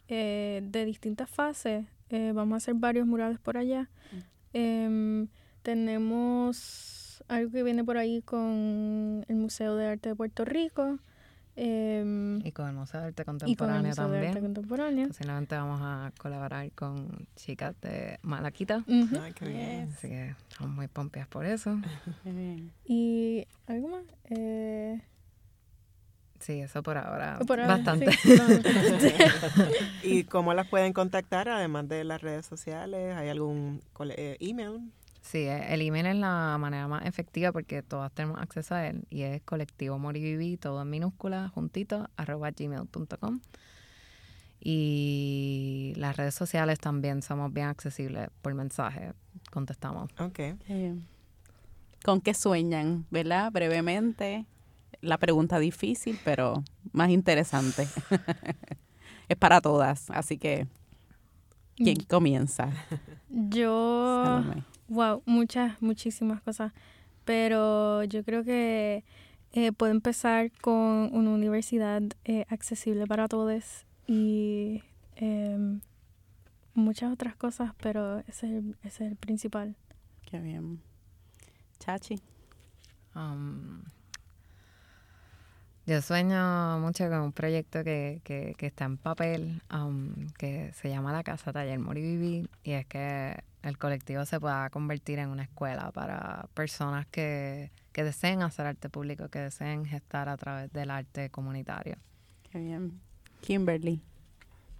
eh, de distintas fases. Eh, vamos a hacer varios murales por allá. Em, tenemos algo que viene por ahí con el Museo de Arte de Puerto Rico. Em, Y con el Museo de Arte y con el Museo de Arte también. Contemporáneo. Posiblemente vamos a colaborar con chicas de Malaquita. Ujú. Ay, qué bien. Así que estamos muy pompeas por eso. [LAUGHS] Qué bien. Y algo más. Eh, Sí, eso por ahora. por ahora, bastante. sí. [LAUGHS] ¿Y cómo las pueden contactar además de las redes sociales? ¿Hay algún eh, email? Sí, el email es la manera más efectiva porque todas tenemos acceso a él y es colectivo moriviví, todo en minúsculas, juntito, arroba gmail.com. Y las redes sociales también somos bien accesibles por mensaje, contestamos. Ok. ¿Con qué sueñan, verdad? Brevemente. La pregunta difícil, pero más interesante. [LAUGHS] es para todas, así que ¿quién comienza? Yo. Wow, muchas, muchísimas cosas. Pero yo creo que eh, puedo empezar con una universidad eh, accesible para todos y em, muchas otras cosas, pero ese es el, ese es el principal. Qué bien. Chachi. Um, yo sueño mucho con un proyecto que, que, que está en papel, um, que se llama La Casa Taller Moriviví, y es que el colectivo se pueda convertir en una escuela para personas que, que deseen hacer arte público, que deseen gestar a través del arte comunitario. Qué bien. Kimberly.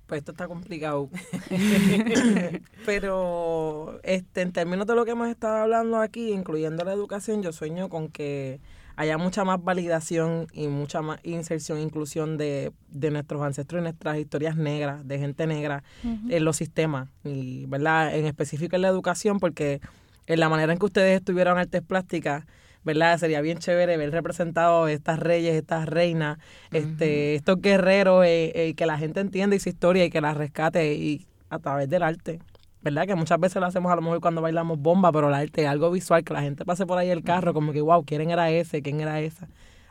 Pues esto está complicado. [LAUGHS] Pero este, en términos de lo que hemos estado hablando aquí, incluyendo la educación, yo sueño con que haya mucha más validación y mucha más inserción e inclusión de, de nuestros ancestros y nuestras historias negras, de gente negra en los sistemas. Y, ¿verdad? En específico en la educación, porque en la manera en que ustedes estuvieron artes plásticas, ¿verdad? Sería bien chévere ver representados estas reyes, estas reinas, este, estos guerreros, eh, eh, que la gente entienda su historia y que la rescate y a través del arte. ¿Verdad? Que muchas veces lo hacemos a lo mejor cuando bailamos bomba, pero el arte algo visual, que la gente pase por ahí el carro, como que, wow, ¿quién era ese? ¿Quién era esa?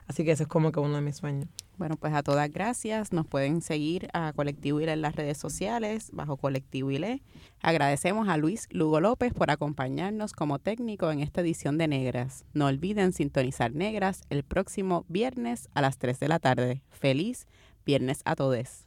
Así que ese es como que uno de mis sueños. Bueno, pues a todas gracias. Nos pueden seguir a Colectivo ILE en las redes sociales, bajo Colectivo ILE. Agradecemos a Luis Lugo López por acompañarnos como técnico en esta edición de Negras. No olviden sintonizar Negras el próximo viernes a las 3 de la tarde. Feliz viernes a todos.